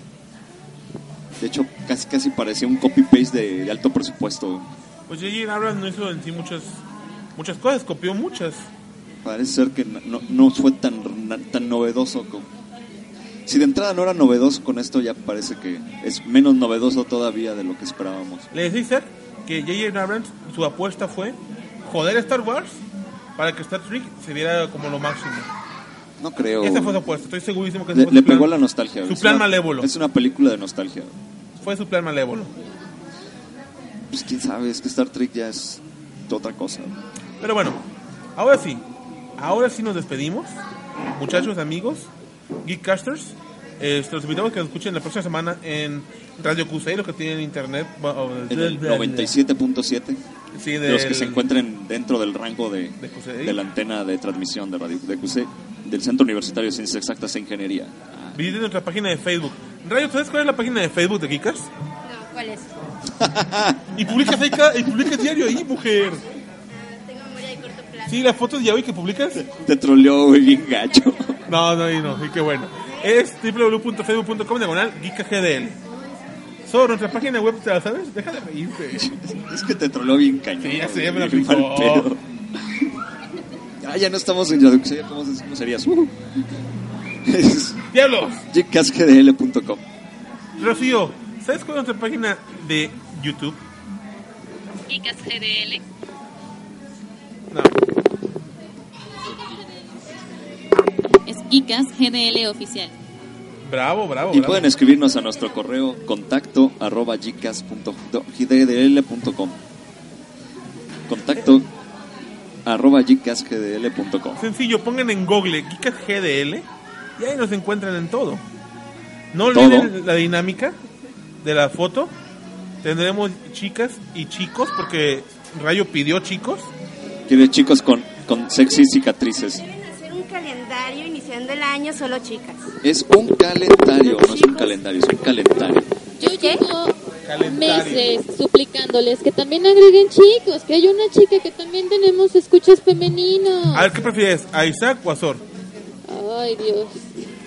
De hecho, casi casi parecía un copy-paste de, de alto presupuesto. Pues J.J. Abrams no hizo en sí muchas, muchas cosas, copió muchas. Parece ser que no, fue tan, tan novedoso. como- Si de entrada no era novedoso con esto, ya parece que es menos novedoso todavía de lo que esperábamos. Le decía Isaac que J.J. Abrams, su apuesta fue joder a Star Wars para que Star Trek se viera como lo máximo. No creo. Esa fue su apuesta, estoy segurísimo que ese Le, fue le su plan- pegó la nostalgia. Su Es plan una- malévolo. Es una película de nostalgia. Fue su plan malévolo. Pues quién sabe, es que Star Trek ya es otra cosa. Pero bueno, ahora sí, ahora sí nos despedimos. Muchachos, amigos, Geekcasters, eh, los invitamos a que nos escuchen la próxima semana en Radio QC, los que tienen internet. En el 97.7. Sí, de los que del- se encuentren dentro del rango de, QCI. de la antena de transmisión de radio de QC, del Centro Universitario de Ciencias Exactas e Ingeniería. Visiten nuestra página de Facebook. Rayo, ¿sabes cuál es la página de Facebook de Geekers? No, ¿cuál es? Y publicas, ahí y publicas diario ahí, mujer. Tengo memoria de corto plazo. Sí, las fotos de hoy que publicas. Te troleó, güey, bien gacho. No, no, y no, y qué bueno. Es www.facebook.com diagonal geekgdl. Sobre nuestra página web, ¿te la sabes? Deja de reírte. Es que te troleó bien cañón. Sí, ya sé, ya me la aplicó. Ah, ya no estamos en Radio QC, ¿cómo, se- cómo serías? <laughs> Uh. Es ¡Diablos! <laughs> gcasgdl.com. Rocío, ¿sabes cuál es nuestra página de YouTube? Geekas GDL. No. Es Geekas GDL oficial. Bravo, bravo, Y bravo. pueden escribirnos a nuestro correo contacto arroba gcas.gdl.com. Contacto arroba gcasgdl.com. Sencillo, pongan en Google Geekas GDL y ahí nos encuentran en todo. No Todo. olviden la dinámica de la foto. Tendremos chicas y chicos porque Rayo pidió chicos. Quiere chicos con, con sexy cicatrices. Hacer un calendario iniciando el año solo chicas. Es un calendario, no es un calendario, es un calendario. Yo llevo Calendario. meses suplicándoles que también agreguen chicos, que hay una chica que también tenemos escuchas femeninos. A ver, ¿qué prefieres? ¿A Isaac o a Sor? Ay, Dios.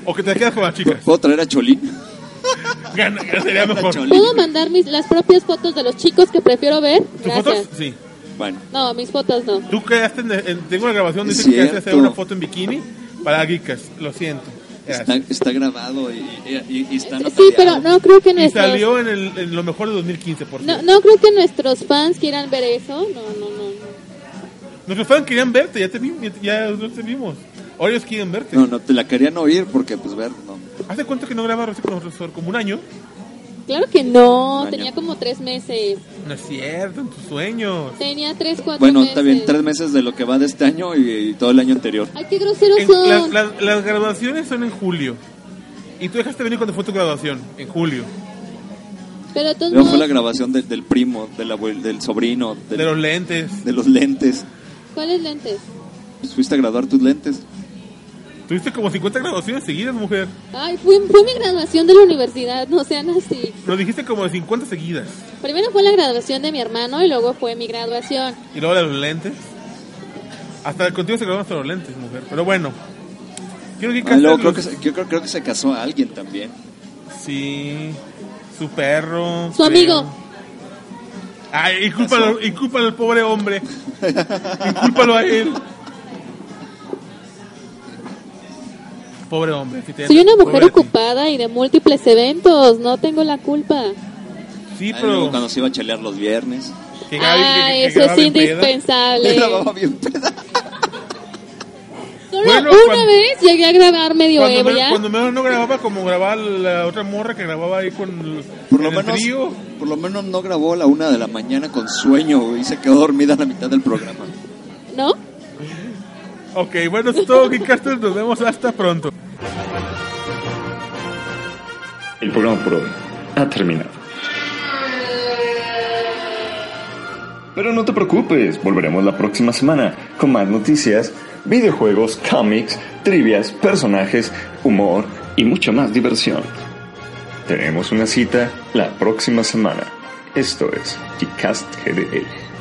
¿O que te quedas con las chicas? ¿Puedo traer a Cholín? <laughs> Gana, sería mejor. ¿Puedo mandar mis, las propias fotos de los chicos que prefiero ver? ¿Tus Gracias. fotos? Sí. Bueno, No, mis fotos no. Tú quedaste en, en- tengo una grabación, dice que quedaste hacer cierto. una foto en bikini para Geekas. Lo siento. está, está grabado y, y- y está Sí, notariado. pero no creo que Y nuestros... salió en, el, en lo mejor de 2015, por No, cierto. no creo que nuestros fans quieran ver eso. No, no, no. no. Nuestros fans querían verte, ya te, vi- ya, ya te vimos. Ahora ellos quieren verte. No, no, te la querían oír porque, pues, ver, no. ¿Hace cuánto que no grababa Rocío con nosotros? Como un año. Claro que no, tenía como tres meses. No es cierto, en tus sueños. Tenía tres, cuatro Bueno, meses. está bien, tres meses de lo que va de este año y, y todo el año anterior. Ay, qué groseros En- son. las, graduaciones son en julio. Y tú dejaste venir cuando fue tu graduación, en julio. Pero todos Luego fue la modos, grabación de- del primo, del, abuel- del sobrino, del- De los lentes. de los lentes. ¿cuáles lentes? Pues fuiste a graduar tus lentes. Tuviste como 50 graduaciones seguidas, mujer. Ay, fue, fue mi graduación de la universidad, no sean así. Lo dijiste como de 50 seguidas. Primero fue la graduación de mi hermano y luego fue mi graduación. Y luego de los lentes. Hasta contigo se grabaron hasta los lentes, mujer. Pero bueno. Quiero que Ah, luego creo que, se, yo creo, creo que se casó a alguien también. Sí. Su perro. Su creo. amigo. Ay, incúlpalo, incúlpalo al pobre hombre. incúlpalo a él. Pobre hombre. tiene- Soy una mujer ocupada y de múltiples eventos, no tengo la culpa. Sí, pero. cuando se iba a chalear los viernes. que Gaby- Ay, que- que eso es indispensable. <laughs> Grababa bien. Solo Bueno, una cuando- vez llegué a grabar medio Cuando, me- ebria. cuando menos no grababa como grababa la otra morra que grababa ahí con el, Por lo menos, frío. por lo menos no grabó a la una de la mañana con sueño y se quedó dormida a la mitad del programa. ¿No? Ok, bueno, es todo, Geekcasters. Nos vemos hasta pronto. El programa por hoy ha terminado. Pero no te preocupes, volveremos la próxima semana con más noticias, videojuegos, cómics, trivias, personajes, humor y mucha más diversión. Tenemos una cita la próxima semana. Esto es Gcast GDL.